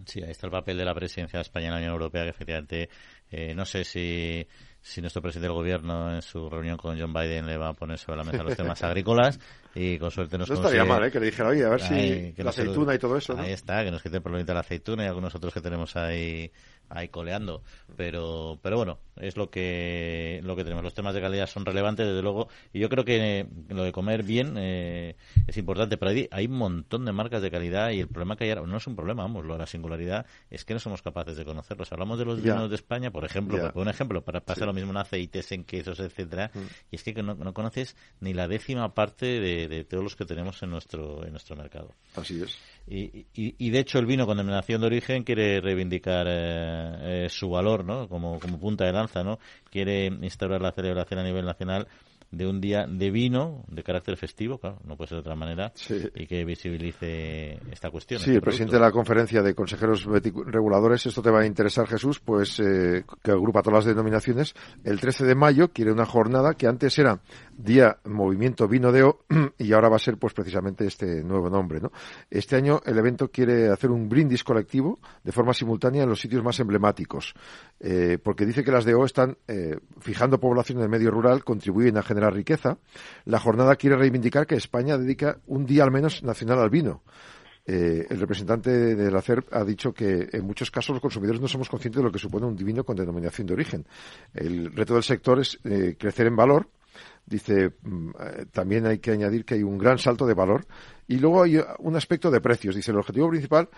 Sí, ahí está el papel de la presidencia de España en la Unión Europea, que efectivamente eh, no sé si si nuestro presidente del gobierno en su reunión con John Biden le va a poner sobre la mesa los temas agrícolas y con suerte nos No estaría mal, ¿eh? Que le dijera, oye, a ver si la aceituna y todo eso, Ahí está, que nos quiten por lo la aceituna y algunos otros que tenemos ahí ahí coleando. Pero, pero bueno, es lo que, lo que tenemos. Los temas de calidad son relevantes, desde luego. Y yo creo que lo de comer bien eh, es importante. Pero hay, hay un montón de marcas de calidad y el problema que hay ahora, no es un problema, vamos, lo, la singularidad es que no somos capaces de conocerlos. Hablamos de los vinos de España, por ejemplo, por un ejemplo, para pasar lo mismo en aceites, en quesos, etcétera, mm. y es que no, no, conoces ni la décima parte de, de todos los que tenemos en nuestro, en nuestro mercado. Así es. Y, y, de hecho el vino con denominación de origen quiere reivindicar eh, eh, su valor ¿no? como, como punta de lanza, ¿no? quiere instaurar la celebración a nivel nacional de un día de vino de carácter festivo, claro, no puede ser de otra manera, y que visibilice esta cuestión. Sí, este el presidente de la conferencia de consejeros reguladores, esto te va a interesar, Jesús, pues eh, que agrupa todas las denominaciones. El 13 de mayo quiere una jornada que antes era Día Movimiento Vino de O y ahora va a ser pues precisamente este nuevo nombre, ¿no? Este año el evento quiere hacer un brindis colectivo de forma simultánea en los sitios más emblemáticos, eh, porque dice que las de O están eh, fijando población en el medio rural, contribuyen a generar riqueza, la jornada quiere reivindicar que España dedica un día al menos nacional al vino. Eh, el representante de la CERP ha dicho que en muchos casos los consumidores no somos conscientes de lo que supone un vino con denominación de origen. El reto del sector es eh, crecer en valor. Dice, mm, eh, también hay que añadir que hay un gran salto de valor. Y luego hay un aspecto de precios. Dice, el objetivo principal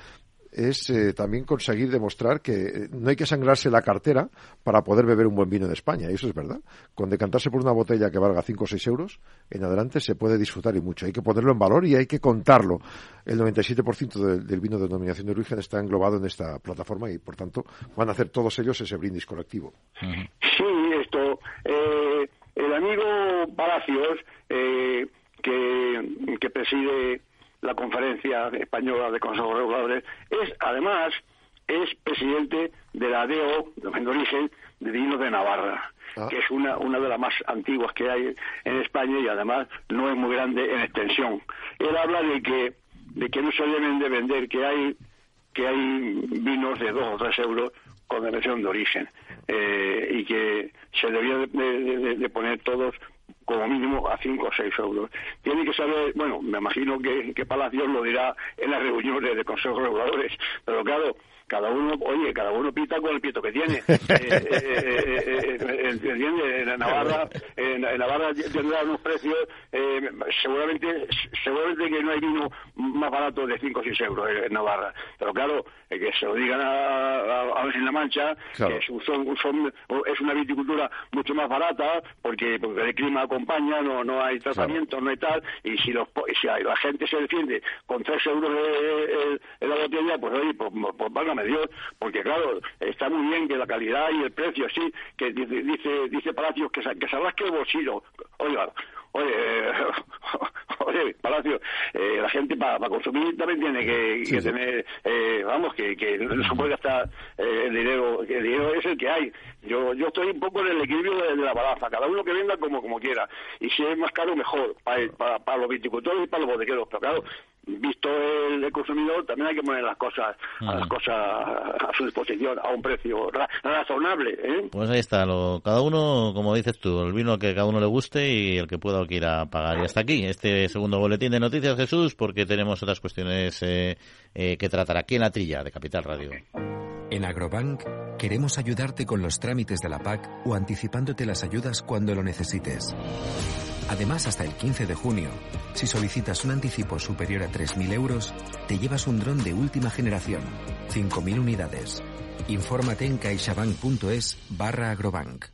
es eh, también conseguir demostrar que eh, no hay que sangrarse la cartera para poder beber un buen vino de España. Y eso es verdad. Con decantarse por una botella que valga 5 o 6 euros, en adelante se puede disfrutar y mucho. Hay que ponerlo en valor y hay que contarlo. El 97% del vino de denominación de origen está englobado en esta plataforma y, por tanto, van a hacer todos ellos ese brindis colectivo. Sí, esto. Eh, el amigo Palacios, que, que preside la Conferencia Española de Consejos Reguladores, es además es presidente de la DO, de origen, de Vinos de Navarra, ah. que es una, una de las más antiguas que hay en España y además no es muy grande en extensión. Él habla de que, de que no se deben de vender, que hay, que hay vinos de dos o tres euros con denominación de origen eh, y que se debía de poner todos como mínimo a 5 o 6 euros. Tiene que saber, bueno, me imagino que, que Palacios lo dirá en las reuniones de consejos reguladores, pero claro, cada uno, oye, cada uno pita con el pito que tiene. eh, En Navarra, en, Navarra tendrá unos precios, seguramente, seguramente que no hay vino más barato de 5 o 6 euros en Navarra. Pero claro, que se lo digan a, a, a la Mancha, que son, son, es una viticultura mucho más barata, porque, porque el clima acompaña, no, no hay tratamiento, no hay tal, y si, los, si la gente se defiende con 3 euros en la botella, pues oye, pues, pues válgame Dios, porque claro, está muy bien que la calidad y el precio, sí, que dice dice Palacios que, que se rasque el bolsillo. Oiga, oye, oye, Palacio, eh, la gente para consumir también tiene que, tener, eh, vamos, que, que no se puede gastar eh, el dinero, que el dinero es el que hay. Yo yo estoy un poco en el equilibrio de, la balanza, cada uno que venda como como quiera, y si es más caro, mejor, para, para, para los viticultores y para los bodegueros, pero claro, visto el, consumidor, también hay que poner las cosas, a las cosas a su disposición a un precio razonable. ¿eh? Pues ahí está, lo, cada uno, como dices tú, el vino que cada uno le guste y el que pueda o quiera pagar. Y hasta aquí este segundo boletín de noticias, Jesús, porque tenemos otras cuestiones eh, eh, que tratar aquí en la trilla de Capital Radio. En Agrobank queremos ayudarte con los trámites de la PAC o anticipándote las ayudas cuando lo necesites. Además, hasta el 15 de junio, si solicitas un anticipo superior a 3.000 euros, te llevas un dron de última generación, 5.000 unidades. Infórmate en caixabank.es barra agrobank.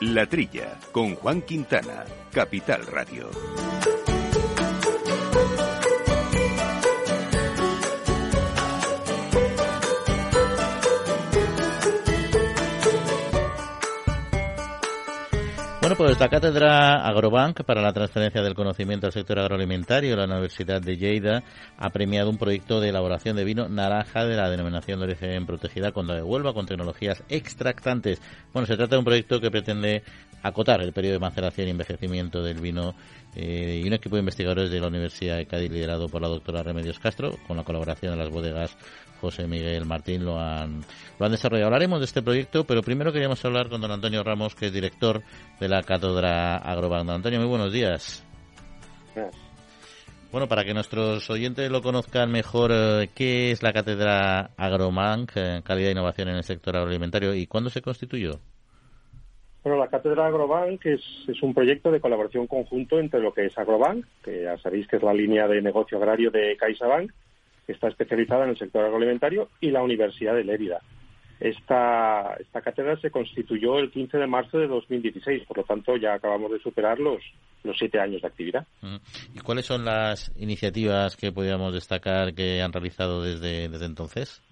La Trilla, con Juan Quintana, Capital Radio. Bueno, pues la cátedra Agrobank para la transferencia del conocimiento al sector agroalimentario la Universidad de Lleida ha premiado un proyecto de elaboración de vino naranja de la denominación de origen protegida con la de Huelva con tecnologías extractantes. Bueno, se trata de un proyecto que pretende acotar el periodo de maceración y envejecimiento del vino eh, y un equipo de investigadores de la Universidad de Cádiz liderado por la doctora Remedios Castro con la colaboración de las bodegas José Miguel Martín lo han, lo han desarrollado. Hablaremos de este proyecto, pero primero queríamos hablar con don Antonio Ramos, que es director de la Cátedra Agrobank. Don Antonio, muy buenos días. Bueno, para que nuestros oyentes lo conozcan mejor, eh, ¿qué es la Cátedra Agrobank, eh, calidad e innovación en el sector agroalimentario y cuándo se constituyó? Bueno, la Cátedra Agrobank es, es, un proyecto de colaboración conjunto entre lo que es Agrobank, que ya sabéis que es la línea de negocio agrario de CaixaBank, está especializada en el sector agroalimentario, y la Universidad de Lérida. Esta, esta cátedra se constituyó el 15 de marzo de 2016, por lo tanto ya acabamos de superar los, los siete años de actividad. ¿Y cuáles son las iniciativas que podríamos destacar que han realizado desde, desde entonces?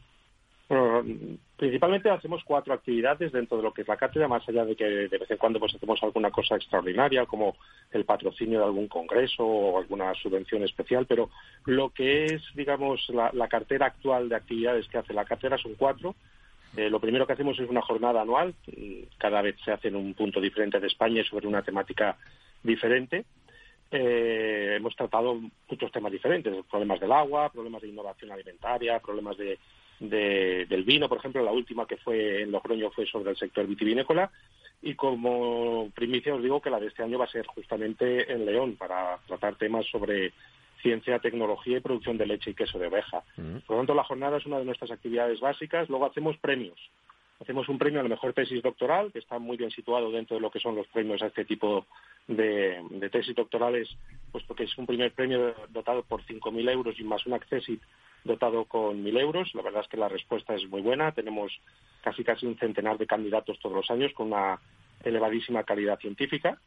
Principalmente hacemos cuatro actividades dentro de lo que es la cátedra, más allá de que de vez en cuando pues hacemos alguna cosa extraordinaria, como el patrocinio de algún congreso o alguna subvención especial, pero lo que es, digamos, la, la cartera actual de actividades que hace la cátedra son cuatro. Eh, lo primero que hacemos es una jornada anual, cada vez se hace en un punto diferente de España y sobre una temática diferente. Eh, hemos tratado muchos temas diferentes, problemas del agua, problemas de innovación alimentaria, problemas de de, del vino, por ejemplo, la última que fue en Logroño fue sobre el sector vitivinícola y como primicia os digo que la de este año va a ser justamente en León para tratar temas sobre ciencia, tecnología y producción de leche y queso de oveja. Por lo tanto, la jornada es una de nuestras actividades básicas. Luego hacemos premios. Hacemos un premio a la mejor tesis doctoral, que está muy bien situado dentro de lo que son los premios a este tipo de, tesis doctorales, puesto que es un primer premio dotado por 5.000 euros y más un accessit dotado con mil euros. La verdad es que la respuesta es muy buena. Tenemos casi casi un centenar de candidatos todos los años con una elevadísima calidad científica.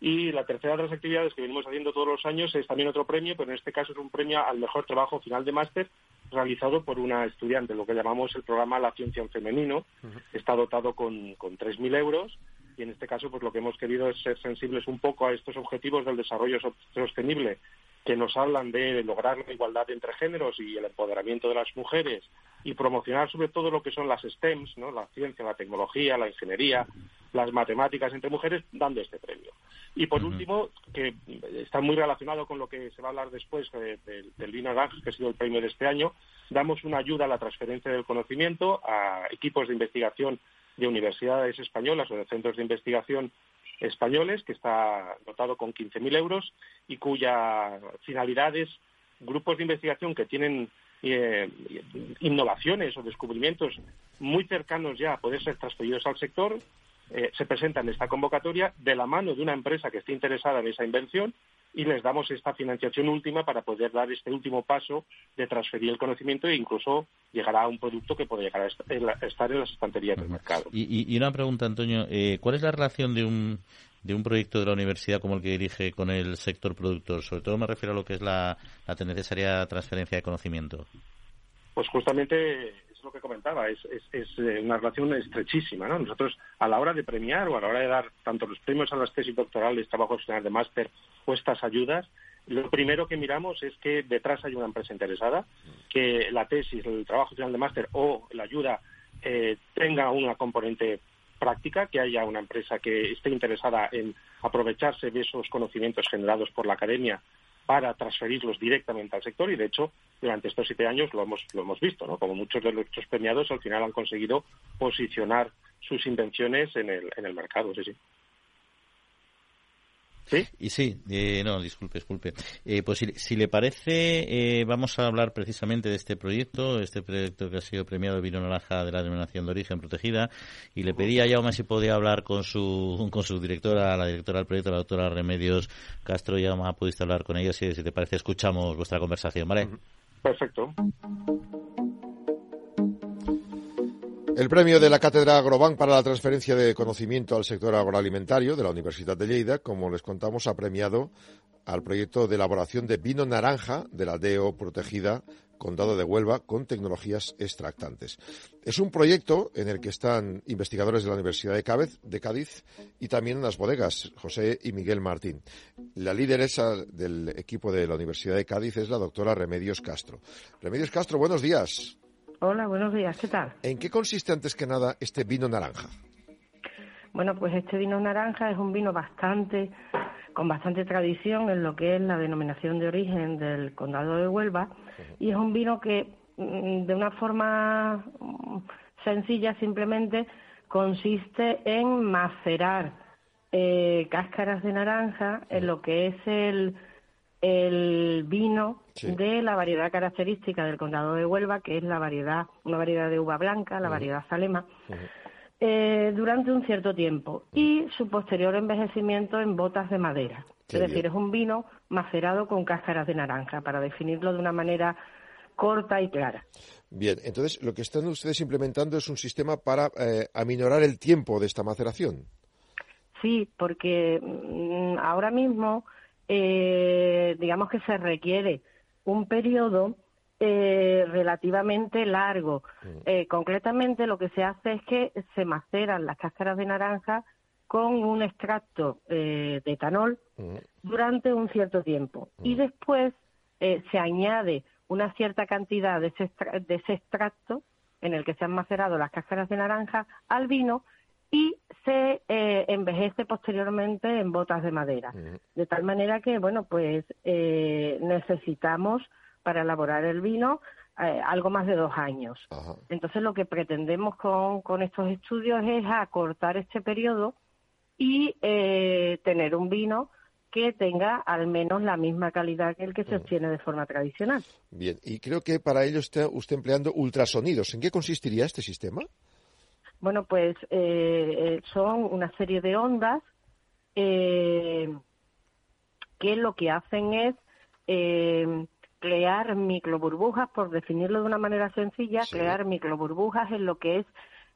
Y la tercera de las actividades que venimos haciendo todos los años es también otro premio, pero en este caso es un premio al mejor trabajo final de máster realizado por una estudiante, lo que llamamos el programa La Ciencia en Femenino. Está dotado con, con 3.000 euros y en este caso pues lo que hemos querido es ser sensibles un poco a estos objetivos del desarrollo sostenible que nos hablan de lograr la igualdad entre géneros y el empoderamiento de las mujeres y promocionar sobre todo lo que son las STEMs, ¿no? la ciencia, la tecnología, la ingeniería, las matemáticas entre mujeres, dando este premio. Y por último, que está muy relacionado con lo que se va a hablar después eh, del vino que ha sido el premio de este año, damos una ayuda a la transferencia del conocimiento a equipos de investigación de universidades españolas o de centros de investigación españoles, que está dotado con 15.000 euros y cuya finalidad es grupos de investigación que tienen eh, innovaciones o descubrimientos muy cercanos ya a poder ser transferidos al sector, eh, se presentan en esta convocatoria de la mano de una empresa que esté interesada en esa invención y les damos esta financiación última para poder dar este último paso de transferir el conocimiento e incluso llegar a un producto que puede llegar a estar en las estanterías del mercado. Y, una pregunta, Antonio, eh, ¿cuál es la relación de un, de un proyecto de la universidad como el que dirige con el sector productor? Sobre todo me refiero a lo que es la, la necesaria transferencia de conocimiento. Pues justamente es lo que comentaba, es, es, eh, una relación estrechísima. ¿no? Nosotros, a la hora de premiar o a la hora de dar tanto los premios a las tesis doctorales, trabajos final de máster o estas ayudas, lo primero que miramos es que detrás hay una empresa interesada, que la tesis, el trabajo final de máster o la ayuda eh, tenga una componente práctica, que haya una empresa que esté interesada en aprovecharse de esos conocimientos generados por la academia para transferirlos directamente al sector y de hecho durante estos siete años lo hemos lo hemos visto no como muchos de nuestros premiados al final han conseguido posicionar sus invenciones en el en el mercado sí ¿Sí? Y sí, eh, no, disculpe, disculpe. Eh, pues si, le parece, eh, vamos a hablar precisamente de este proyecto, este proyecto que ha sido premiado Vino Naranja de la Denominación de Origen Protegida, y le pedí a Jaume si podía hablar con su, con su directora, la directora del proyecto, la doctora Remedios Castro. Jaume, pudiste hablar con ella, si, si te parece, escuchamos vuestra conversación, ¿vale? Perfecto. El premio de la Cátedra Agrobank para la transferencia de conocimiento al sector agroalimentario de la Universidad de Lleida, como les contamos, ha premiado al proyecto de elaboración de vino naranja de la DEO protegida Condado de Huelva con tecnologías extractantes. Es un proyecto en el que están investigadores de la Universidad de Cádiz, y también las bodegas, José y Miguel Martín. La lideresa del equipo de la Universidad de Cádiz es la doctora Remedios Castro. Remedios Castro, buenos días. Hola, buenos días, ¿qué tal? ¿En qué consiste antes que nada este vino naranja? Bueno, pues este vino naranja es un vino bastante con bastante tradición en lo que es la denominación de origen del condado de Huelva y es un vino que mm, de una forma mm, sencilla simplemente consiste en macerar eh, cáscaras de naranja en lo que es el, el vino de la variedad característica del condado de Huelva, que es la variedad, una variedad de uva blanca, la variedad Salema, eh, durante un cierto tiempo y su posterior envejecimiento en botas de madera. es decir, es un vino macerado con cáscaras de naranja, para definirlo de una manera corta y clara. Bien, entonces lo que están ustedes implementando es un sistema para eh, aminorar el tiempo de esta maceración. Sí, porque mm, ahora mismo, eh, digamos que se requiere un periodo eh, relativamente largo. Mm. concretamente, lo que se hace es que se maceran las cáscaras de naranja con un extracto de etanol mm. durante un cierto tiempo y después se añade una cierta cantidad de ese, extracto en el que se han macerado las cáscaras de naranja al vino y se eh, envejece posteriormente en botas de madera. De tal manera que, bueno, pues eh, necesitamos para elaborar el vino eh, algo más de dos años. Entonces, lo que pretendemos con, con, estos estudios es acortar este periodo y tener un vino que tenga al menos la misma calidad que el que se obtiene de forma tradicional. Bien, y creo que para ello está usted empleando ultrasonidos. ¿En qué consistiría este sistema? Bueno, pues eh, eh, son una serie de ondas eh, que lo que hacen es crear microburbujas, por definirlo de una manera sencilla, crear microburbujas en lo que es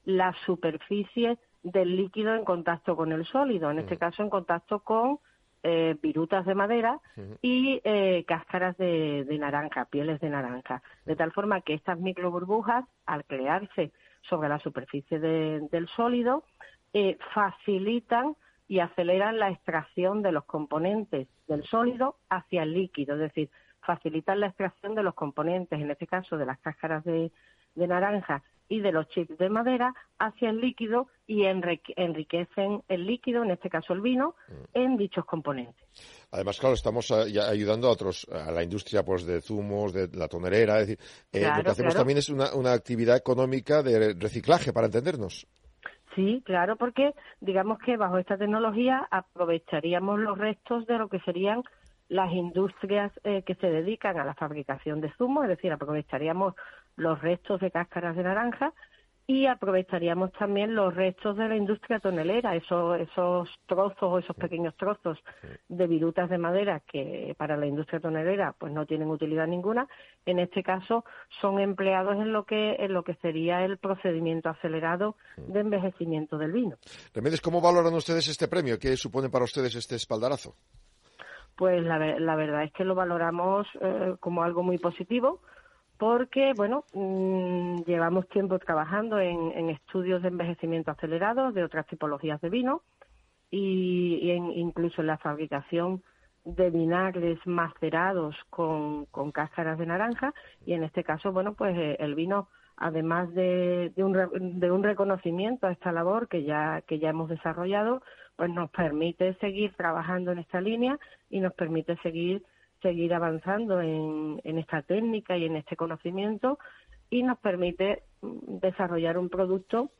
la superficie del líquido en contacto con el sólido, en este caso en contacto con eh, virutas de madera y eh, cáscaras de, naranja, pieles de naranja. De tal forma que estas microburbujas, al crearse sobre la superficie del sólido, eh, facilitan y aceleran la extracción de los componentes del sólido hacia el líquido, es decir, facilitan la extracción de los componentes, en este caso de las cáscaras de naranja y de los chips de madera hacia el líquido y enriquecen el líquido, en este caso el vino, mm. en dichos componentes. Además, claro, estamos ayudando a otros, a la industria pues de zumos, de la tonerera, es decir, eh, lo que hacemos también es una, una actividad económica de reciclaje, para entendernos. Sí, claro, porque digamos que bajo esta tecnología aprovecharíamos los restos de lo que serían las industrias eh, que se dedican a la fabricación de zumo, es decir, aprovecharíamos los restos de cáscaras de naranja y aprovecharíamos también los restos de la industria tonelera, esos, esos trozos o esos pequeños trozos de virutas de madera que para la industria tonelera pues no tienen utilidad ninguna, en este caso son empleados en lo que en lo que sería el procedimiento acelerado de envejecimiento del vino. Remedios, ¿cómo valoran ustedes este premio? ¿Qué supone para ustedes este espaldarazo? Pues la, la verdad es que lo valoramos eh, como algo muy positivo porque, bueno, mm, llevamos tiempo trabajando en, estudios de envejecimiento acelerado de otras tipologías de vino y, incluso en la fabricación de vinagres macerados con, cáscaras de naranja. Y en este caso, bueno, pues eh, el vino, además de, de, un, de un reconocimiento a esta labor que ya, que ya hemos desarrollado, pues nos permite seguir trabajando en esta línea y nos permite seguir seguir avanzando en, esta técnica y en este conocimiento y nos permite desarrollar un producto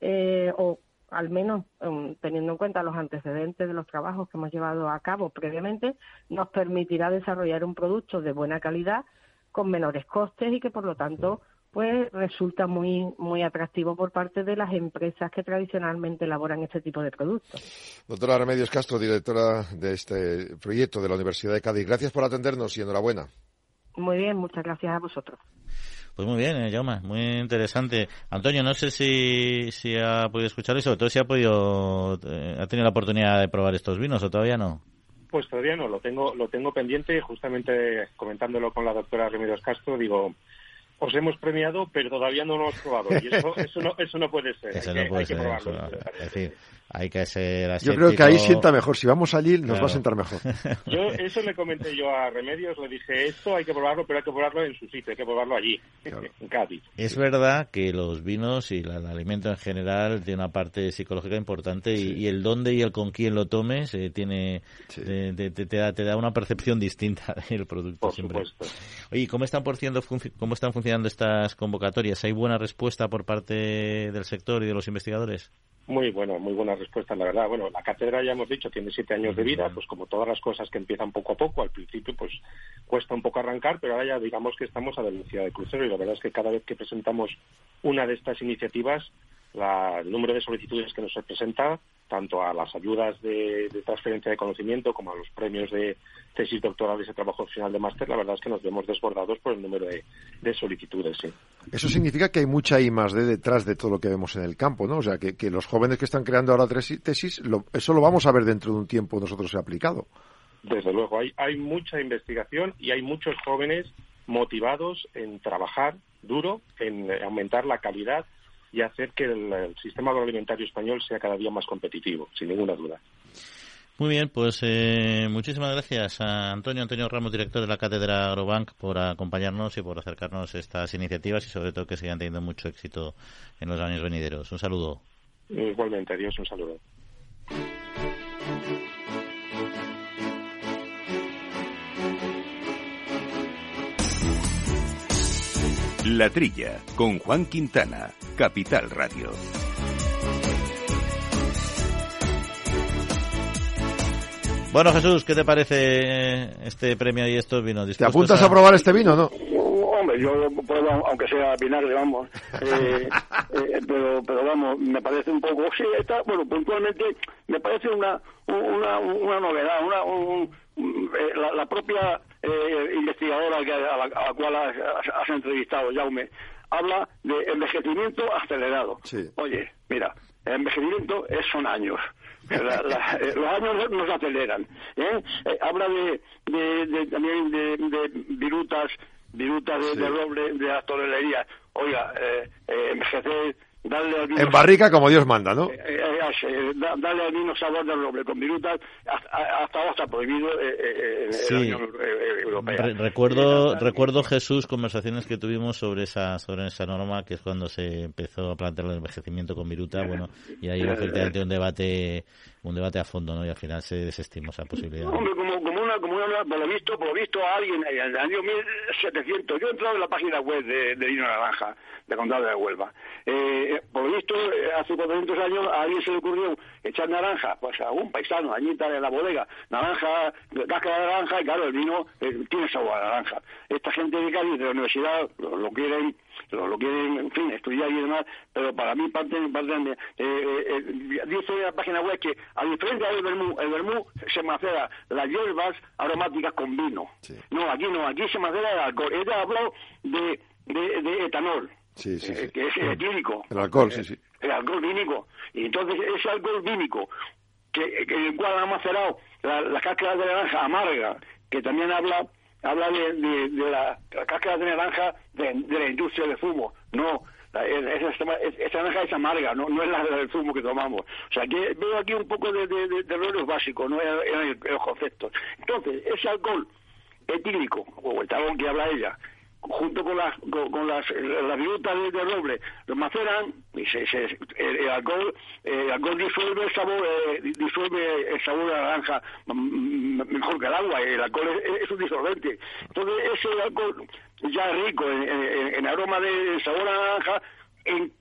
eh, o al menos um, teniendo en cuenta los antecedentes de los trabajos que hemos llevado a cabo previamente, nos permitirá desarrollar un producto de buena calidad con menores costes y que por lo tanto pues resulta muy muy atractivo por parte de las empresas que tradicionalmente elaboran este tipo de productos. Doctora Remedios Castro, directora de este proyecto de la Universidad de Cádiz, gracias por atendernos y enhorabuena. Muy bien, muchas gracias a vosotros. Pues muy bien, eh, muy interesante. Antonio, no sé si, si ha podido escuchar y sobre todo si ha podido, eh, ha tenido la oportunidad de probar estos vinos o todavía no. Pues todavía no, lo tengo, lo tengo pendiente, justamente comentándolo con la doctora Remedios Castro, digo, os hemos premiado, pero todavía no lo hemos probado. Y eso, eso, no, eso no puede ser. Eso no puede ser. en fin, hay que ser Yo creo que ahí sienta mejor. Si vamos allí, nos va a sentar mejor. Yo eso le comenté yo a Remedios, le dije, esto hay que probarlo, pero hay que probarlo en su sitio, hay que probarlo allí, en Cádiz. Es verdad que los vinos y el alimento en general tiene una parte psicológica importante y, el dónde y el con quién lo tomes eh, tiene te, da, te, da, una percepción distinta del producto. Por siempre. supuesto. Oye, ¿cómo están, por ciento, ¿cómo están funcionando estas convocatorias? ¿Hay buena respuesta por parte del sector y de los investigadores? Muy bueno, muy buena respuesta, la verdad. Bueno, la cátedra, ya hemos dicho, tiene siete años de vida, pues como todas las cosas que empiezan poco a poco, al principio pues cuesta un poco arrancar, pero ahora ya digamos que estamos a velocidad de crucero y la verdad es que cada vez que presentamos una de estas iniciativas, el número de solicitudes que nos presenta tanto a las ayudas de, transferencia de conocimiento como a los premios de tesis doctorales y trabajo final de máster, la verdad es que nos vemos desbordados por el número de, solicitudes. Sí. Eso significa que hay mucha I más D detrás de todo lo que vemos en el campo, ¿no? O sea, que, los jóvenes que están creando ahora tesis, eso lo vamos a ver dentro de un tiempo nosotros aplicado. Desde luego, hay, hay mucha investigación y hay muchos jóvenes motivados en trabajar duro, en aumentar la calidad y hacer que el, sistema agroalimentario español sea cada día más competitivo, sin ninguna duda. Muy bien, pues eh, muchísimas gracias a Antonio Antonio Ramos, director de la Cátedra Agrobank, por acompañarnos y por acercarnos a estas iniciativas y sobre todo que sigan teniendo mucho éxito en los años venideros. Un saludo. Igualmente, adiós, un saludo. La Trilla, con Juan Quintana, Capital Radio. Bueno, Jesús, ¿qué te parece este premio y estos vinos? ¿Te apuntas a... probar este vino no? Hombre, yo puedo, aunque sea vinagre, vamos. Eh, eh, pero, pero vamos, me parece un poco. Sí, está, bueno, puntualmente me parece una, una, una novedad, una, eh, la, propia eh, investigadora a, la, cual has, entrevistado, Jaume, habla de envejecimiento acelerado. Oye, mira, el envejecimiento es, son años. Eh, los años nos aceleran. habla de, de, también de, virutas, virutas de, roble, de la. Oiga, envejecer en barrica como Dios manda, ¿no? Eh, eh, eh, darle al vino sabor del roble con virutas, hasta ahora está prohibido en la Unión Europea. recuerdo, recuerdo Jesús conversaciones que tuvimos sobre esa sobre esa norma, que es cuando se empezó a plantear el envejecimiento con viruta, bueno, y ahí efectivamente un debate un debate a fondo, ¿no? Y al final se desestimó esa posibilidad. Hombre, como, como, como una, por lo visto, por lo visto a alguien en el año 1700, yo he entrado en la página web de, de Vino Naranja, de Condado de Huelva. Eh, por lo visto, eh, hace 400 años a alguien se le ocurrió echar naranja, pues a un paisano, allí en la bodega, naranja, cáscara de naranja, y claro, el vino eh, tiene sabor a naranja. Esta gente de Cádiz, de la universidad, lo quieren lo, lo quieren, en fin, estudiar y demás, pero para mí parte, parte eh, eh, eh, dice en la página web que a diferencia del vermú, el vermú se macera las hierbas aromáticas con vino. No, aquí no, aquí se macera el alcohol. Ella habló de, de, de etanol. Sí, sí, eh, que es el químico. El alcohol, sí, sí. El alcohol vínico. Y entonces ese alcohol vínico que, que en el cual ha macerado la, la cáscara de naranja amarga, que también habla habla de, de, la, cáscara de naranja de, la industria del fumo. No, esa, naranja es amarga, no, no es la del fumo que tomamos. O sea, que veo aquí un poco de errores básicos, no en, los conceptos. Entonces, ese alcohol etílico, o el talón que habla ella, junto con las con, las, las virutas de, roble lo maceran y se, el, alcohol el alcohol disuelve el sabor eh, disuelve el sabor de naranja mejor que el agua el alcohol es, un disolvente. Entonces ese alcohol ya rico en, aroma de sabor a naranja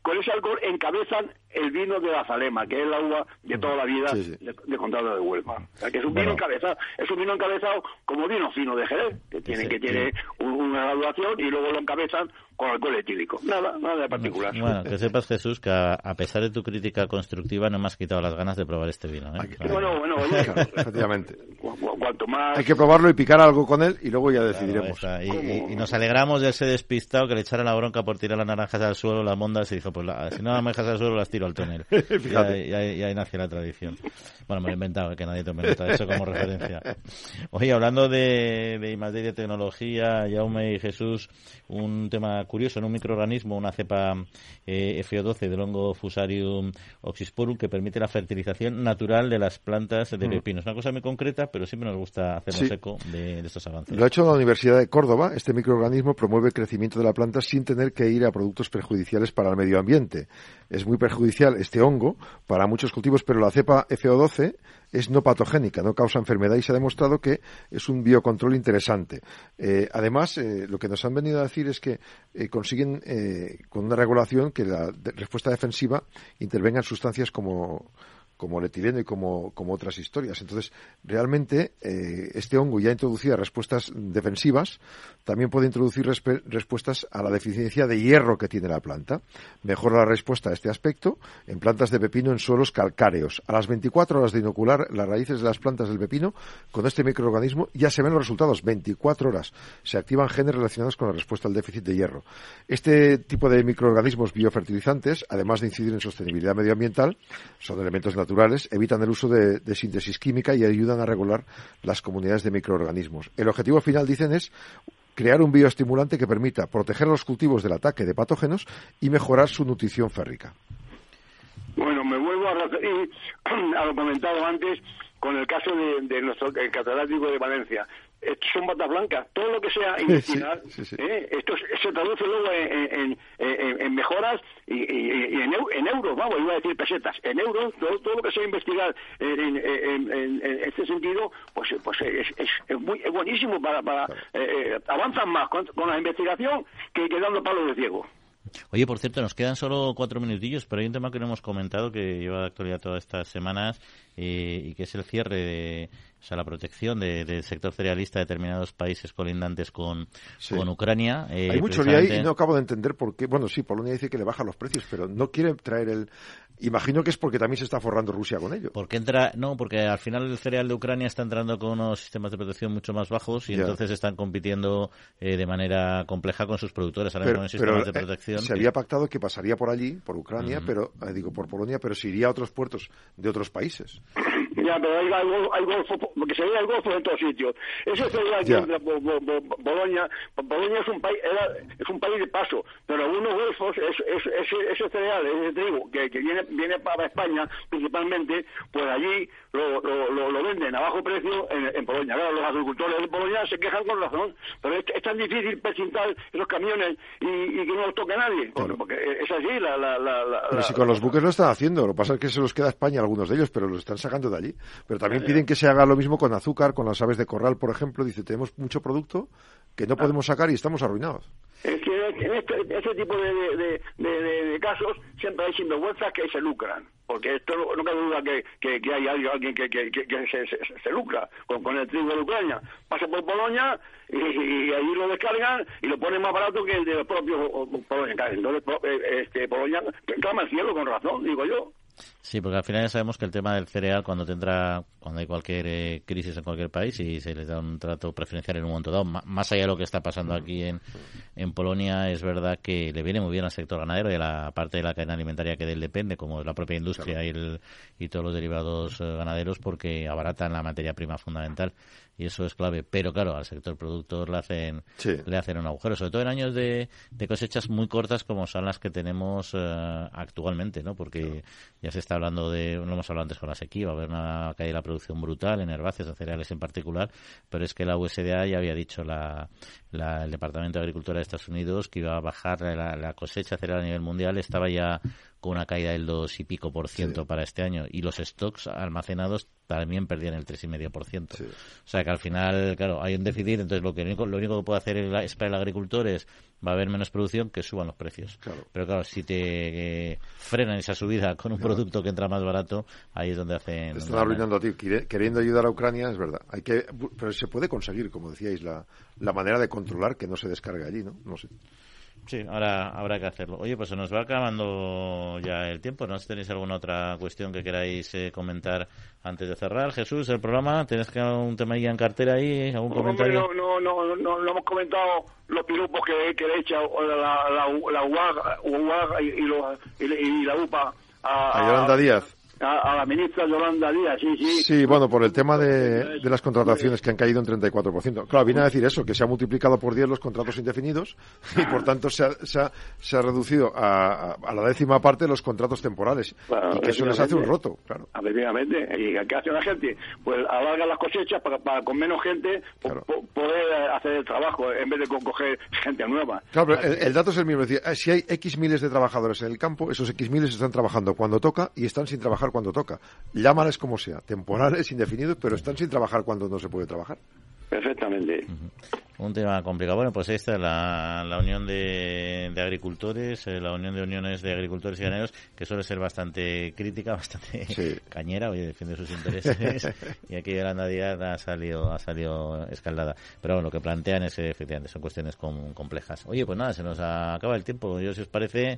con ese alcohol encabezan el vino de la Zalema, que es el agua de toda la vida De, Condado de Huelva. O sea, que es un vino encabezado, es un vino encabezado como vino fino de Jerez, que tiene, que tiene una graduación y luego lo encabezan con alcohol etílico. Nada, nada de particular. Bueno, que sepas, Jesús, que a, pesar de tu crítica constructiva no me has quitado las ganas de probar este vino. ¿eh? Bueno, bueno, efectivamente. cuanto más... Hay que probarlo y picar algo con él y luego ya decidiremos. y, nos alegramos de ese despistado que le echara la bronca por tirar las naranjas al suelo, las mondas, y dijo, pues si no las naranjas al suelo las tiro al tonel. y, ahí, ahí, nació la tradición. Bueno, me lo he inventado, que nadie tome nota de eso como referencia. Oye, hablando de, de materia de tecnología, Jaume y Jesús, un tema curioso, en un microorganismo, una cepa eh, FO12 del hongo Fusarium oxysporum que permite la fertilización natural de las plantas de mm. pepino. Es una cosa muy concreta, pero siempre nos gusta hacernos eco de, estos avances. Lo ha hecho la Universidad de Córdoba. Este microorganismo promueve el crecimiento de la planta sin tener que ir a productos perjudiciales para el medio ambiente. Es muy perjudicial este hongo para muchos cultivos, pero la cepa FO12 es no patogénica, no causa enfermedad y se ha demostrado que es un biocontrol interesante. Eh, además, eh, lo que nos han venido a decir es que eh, consiguen con una regulación que la respuesta defensiva intervenga en sustancias como como el etileno y como, como otras historias. Entonces, realmente, eh, este hongo ya introducía respuestas defensivas, también puede introducir respuestas a la deficiencia de hierro que tiene la planta. Mejora la respuesta a este aspecto en plantas de pepino en suelos calcáreos. A las 24 horas de inocular las raíces de las plantas del pepino, con este microorganismo ya se ven los resultados. 24 horas. Se activan genes relacionados con la respuesta al déficit de hierro. Este tipo de microorganismos biofertilizantes, además de incidir en sostenibilidad medioambiental, son elementos naturales, evitan el uso de, síntesis química y ayudan a regular las comunidades de microorganismos. El objetivo final, dicen, es crear un bioestimulante que permita proteger los cultivos del ataque de patógenos y mejorar su nutrición férrica. Bueno, me vuelvo a referir a lo comentado antes con el caso de, nuestro el de Valencia son batas blancas. Todo lo que sea investigar, ¿eh? esto se traduce luego en, mejoras y, en, euros, vamos, iba a decir pesetas, en euros, todo, lo que sea investigar en, este sentido, pues, pues es, es, muy, buenísimo para, para eh, eh, avanzan más con, la investigación que, quedando palos de ciego. Oye, por cierto, nos quedan solo cuatro minutillos, pero hay un tema que no hemos comentado que lleva de actualidad todas estas semanas y que es el cierre de, o sea, la protección del sector cerealista de determinados países colindantes con, con Ucrania. Eh, Hay mucho ahí y no acabo de entender por qué. Bueno, sí, Polonia dice que le baja los precios, pero no quiere traer el. Imagino que es porque también se está forrando Rusia con ello. Porque entra, no, porque al final el cereal de Ucrania está entrando con unos sistemas de protección mucho más bajos y entonces están compitiendo eh, de manera compleja con sus productores ahora mismo en sistemas de eh, se había pactado que pasaría por allí, por Ucrania, pero digo por Polonia, pero se iría a otros puertos de otros países. Ya, pero hay, hay, golfo, porque sería el golfo en todos sitios. Eso sería aquí en Bolonia. Bolonia es un país, es un país de paso, pero algunos golfos, es, es, ese cereal, ese trigo que, que viene, viene para España principalmente, pues allí lo, lo, lo, venden a bajo precio en, en, Polonia. Claro, los agricultores de Polonia se quejan con razón, pero es, tan difícil presentar esos camiones y, y, que no los toque nadie, porque, es así la... la, la, pero si con los buques lo están haciendo, lo que pasa es que se los queda a España algunos de ellos, pero los están sacando de allí. Pero también piden que se haga lo mismo con azúcar, con las aves de corral, por ejemplo. Dice, tenemos mucho producto que no podemos sacar y estamos arruinados. Es que en este, este tipo de, de, casos siempre hay sinvergüenzas que se lucran, porque esto no, cabe duda que, que, hay alguien que, que, se, se, lucra con, con, el trigo de Ucrania. Pasa por Polonia y, y, ahí lo descargan y lo ponen más barato que el de los propios Polonia. Entonces, eh, este, Polonia clama el cielo con razón, digo yo. Sí, porque al final ya sabemos que el tema del cereal, cuando tendrá, cuando hay cualquier eh, crisis en cualquier país y se les da un trato preferencial en un momento dado, más allá de lo que está pasando aquí en, en Polonia, es verdad que le viene muy bien al sector ganadero y a la parte de la cadena alimentaria que de él depende, como la propia industria y, el, y todos los derivados eh, ganaderos, porque abaratan la materia prima fundamental y eso es clave. Pero claro, al sector productor le hacen, le hacen un agujero, sobre todo en años de, de cosechas muy cortas como son las que tenemos eh, actualmente, ¿no? Porque ya se está hablando de, no hemos hablado antes con la sequía, va a haber una caída de la producción brutal en herbáceas, en cereales en particular, pero es que la USDA ya había dicho la, el Departamento de Agricultura de Estados Unidos que iba a bajar la, la cosecha a nivel mundial, estaba ya con una caída del dos y pico por ciento para este año. Y los stocks almacenados también perdían el tres y medio por ciento. O sea que al final, claro, hay un déficit, entonces lo que único, lo único que puede hacer el, es para el agricultor es va a haber menos producción que suban los precios. Pero claro, si te eh, frenan esa subida con un producto que entra más barato, ahí es donde hacen. están arruinando a ti, queriendo ayudar a Ucrania, es verdad. Hay que, pero se puede conseguir, como decíais, la, la manera de controlar que no se descargue allí, ¿no? No sé. Sí, ahora habrá que hacerlo. Oye, pues se nos va acabando ya el tiempo. ¿No sé si tenéis alguna otra cuestión que queráis eh, comentar antes de cerrar? Jesús, el programa, ¿tienes que un tema ahí en cartera ahí? ¿Algún comentario? No, no, no, no, no, hemos comentado los piropos que, que le echa la, la, la UAG, y, y, y, la UPA a, a Yolanda Díaz a, la ministra Yolanda Díaz, sí, sí. Sí, bueno, por el tema de, de las contrataciones que han caído en 34%. Claro, viene a decir eso, que se ha multiplicado por 10 los contratos indefinidos y por tanto se ha, se ha, se ha reducido a, a, la décima parte los contratos temporales. y que eso les hace un roto, claro. Efectivamente. ¿Y qué hace la gente? Pues alarga las cosechas para, para con menos gente poder hacer el trabajo en vez de coger gente nueva. Claro, pero el, el dato es el mismo. Es decir, si hay X miles de trabajadores en el campo, esos X miles están trabajando cuando toca y están sin trabajar cuando toca. Llámales como sea, temporales, indefinidos, pero están sin trabajar cuando no se puede trabajar. Perfectamente. Un tema complicado. Bueno, pues esta es la, la Unión de, de Agricultores, eh, la Unión de Uniones de Agricultores y Ganaderos, que suele ser bastante crítica, bastante cañera, oye, defiende sus intereses. y aquí Yolanda Díaz ha salido, ha salido escaldada. Pero bueno, lo que plantean es, efectivamente, son cuestiones complejas. Oye, pues nada, se nos acaba el tiempo. Yo, si os parece,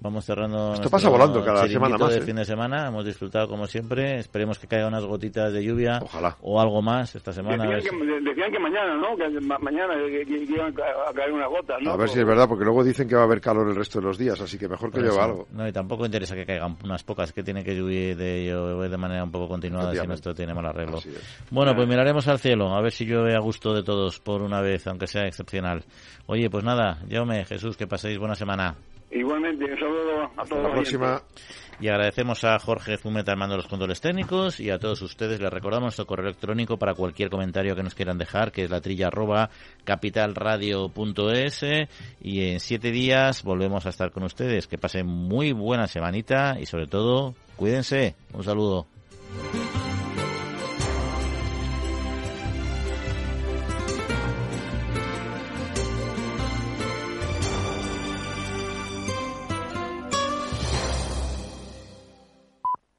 Vamos cerrando. Esto pasa volando cada semana más. De ¿eh? fin de semana hemos disfrutado como siempre. Esperemos que caiga unas gotitas de lluvia. Ojalá. O algo más esta semana. Decían, que, decían que, mañana, ¿no? Que mañana que, iban a caer unas gotas, ¿no? A ver si es verdad, porque luego dicen que va a haber calor el resto de los días, así que mejor que llueva algo. No, y tampoco interesa que caigan unas pocas, que tiene que llueve de, de manera un poco continuada, si no esto tiene mal arreglo. Bueno, pues miraremos al cielo, a ver si llueve a gusto de todos por una vez, aunque sea excepcional. Oye, pues nada, me Jesús, que paséis buena semana. Igualmente, un saludo a todos. la próxima. Y agradecemos a Jorge Zumeta al mando de los controles técnicos y a todos ustedes les recordamos nuestro correo electrónico para cualquier comentario que nos quieran dejar, que es la trilla arroba capitalradio.es y en siete días volvemos a estar con ustedes. Que pasen muy buena semanita y sobre todo, cuídense. Un saludo.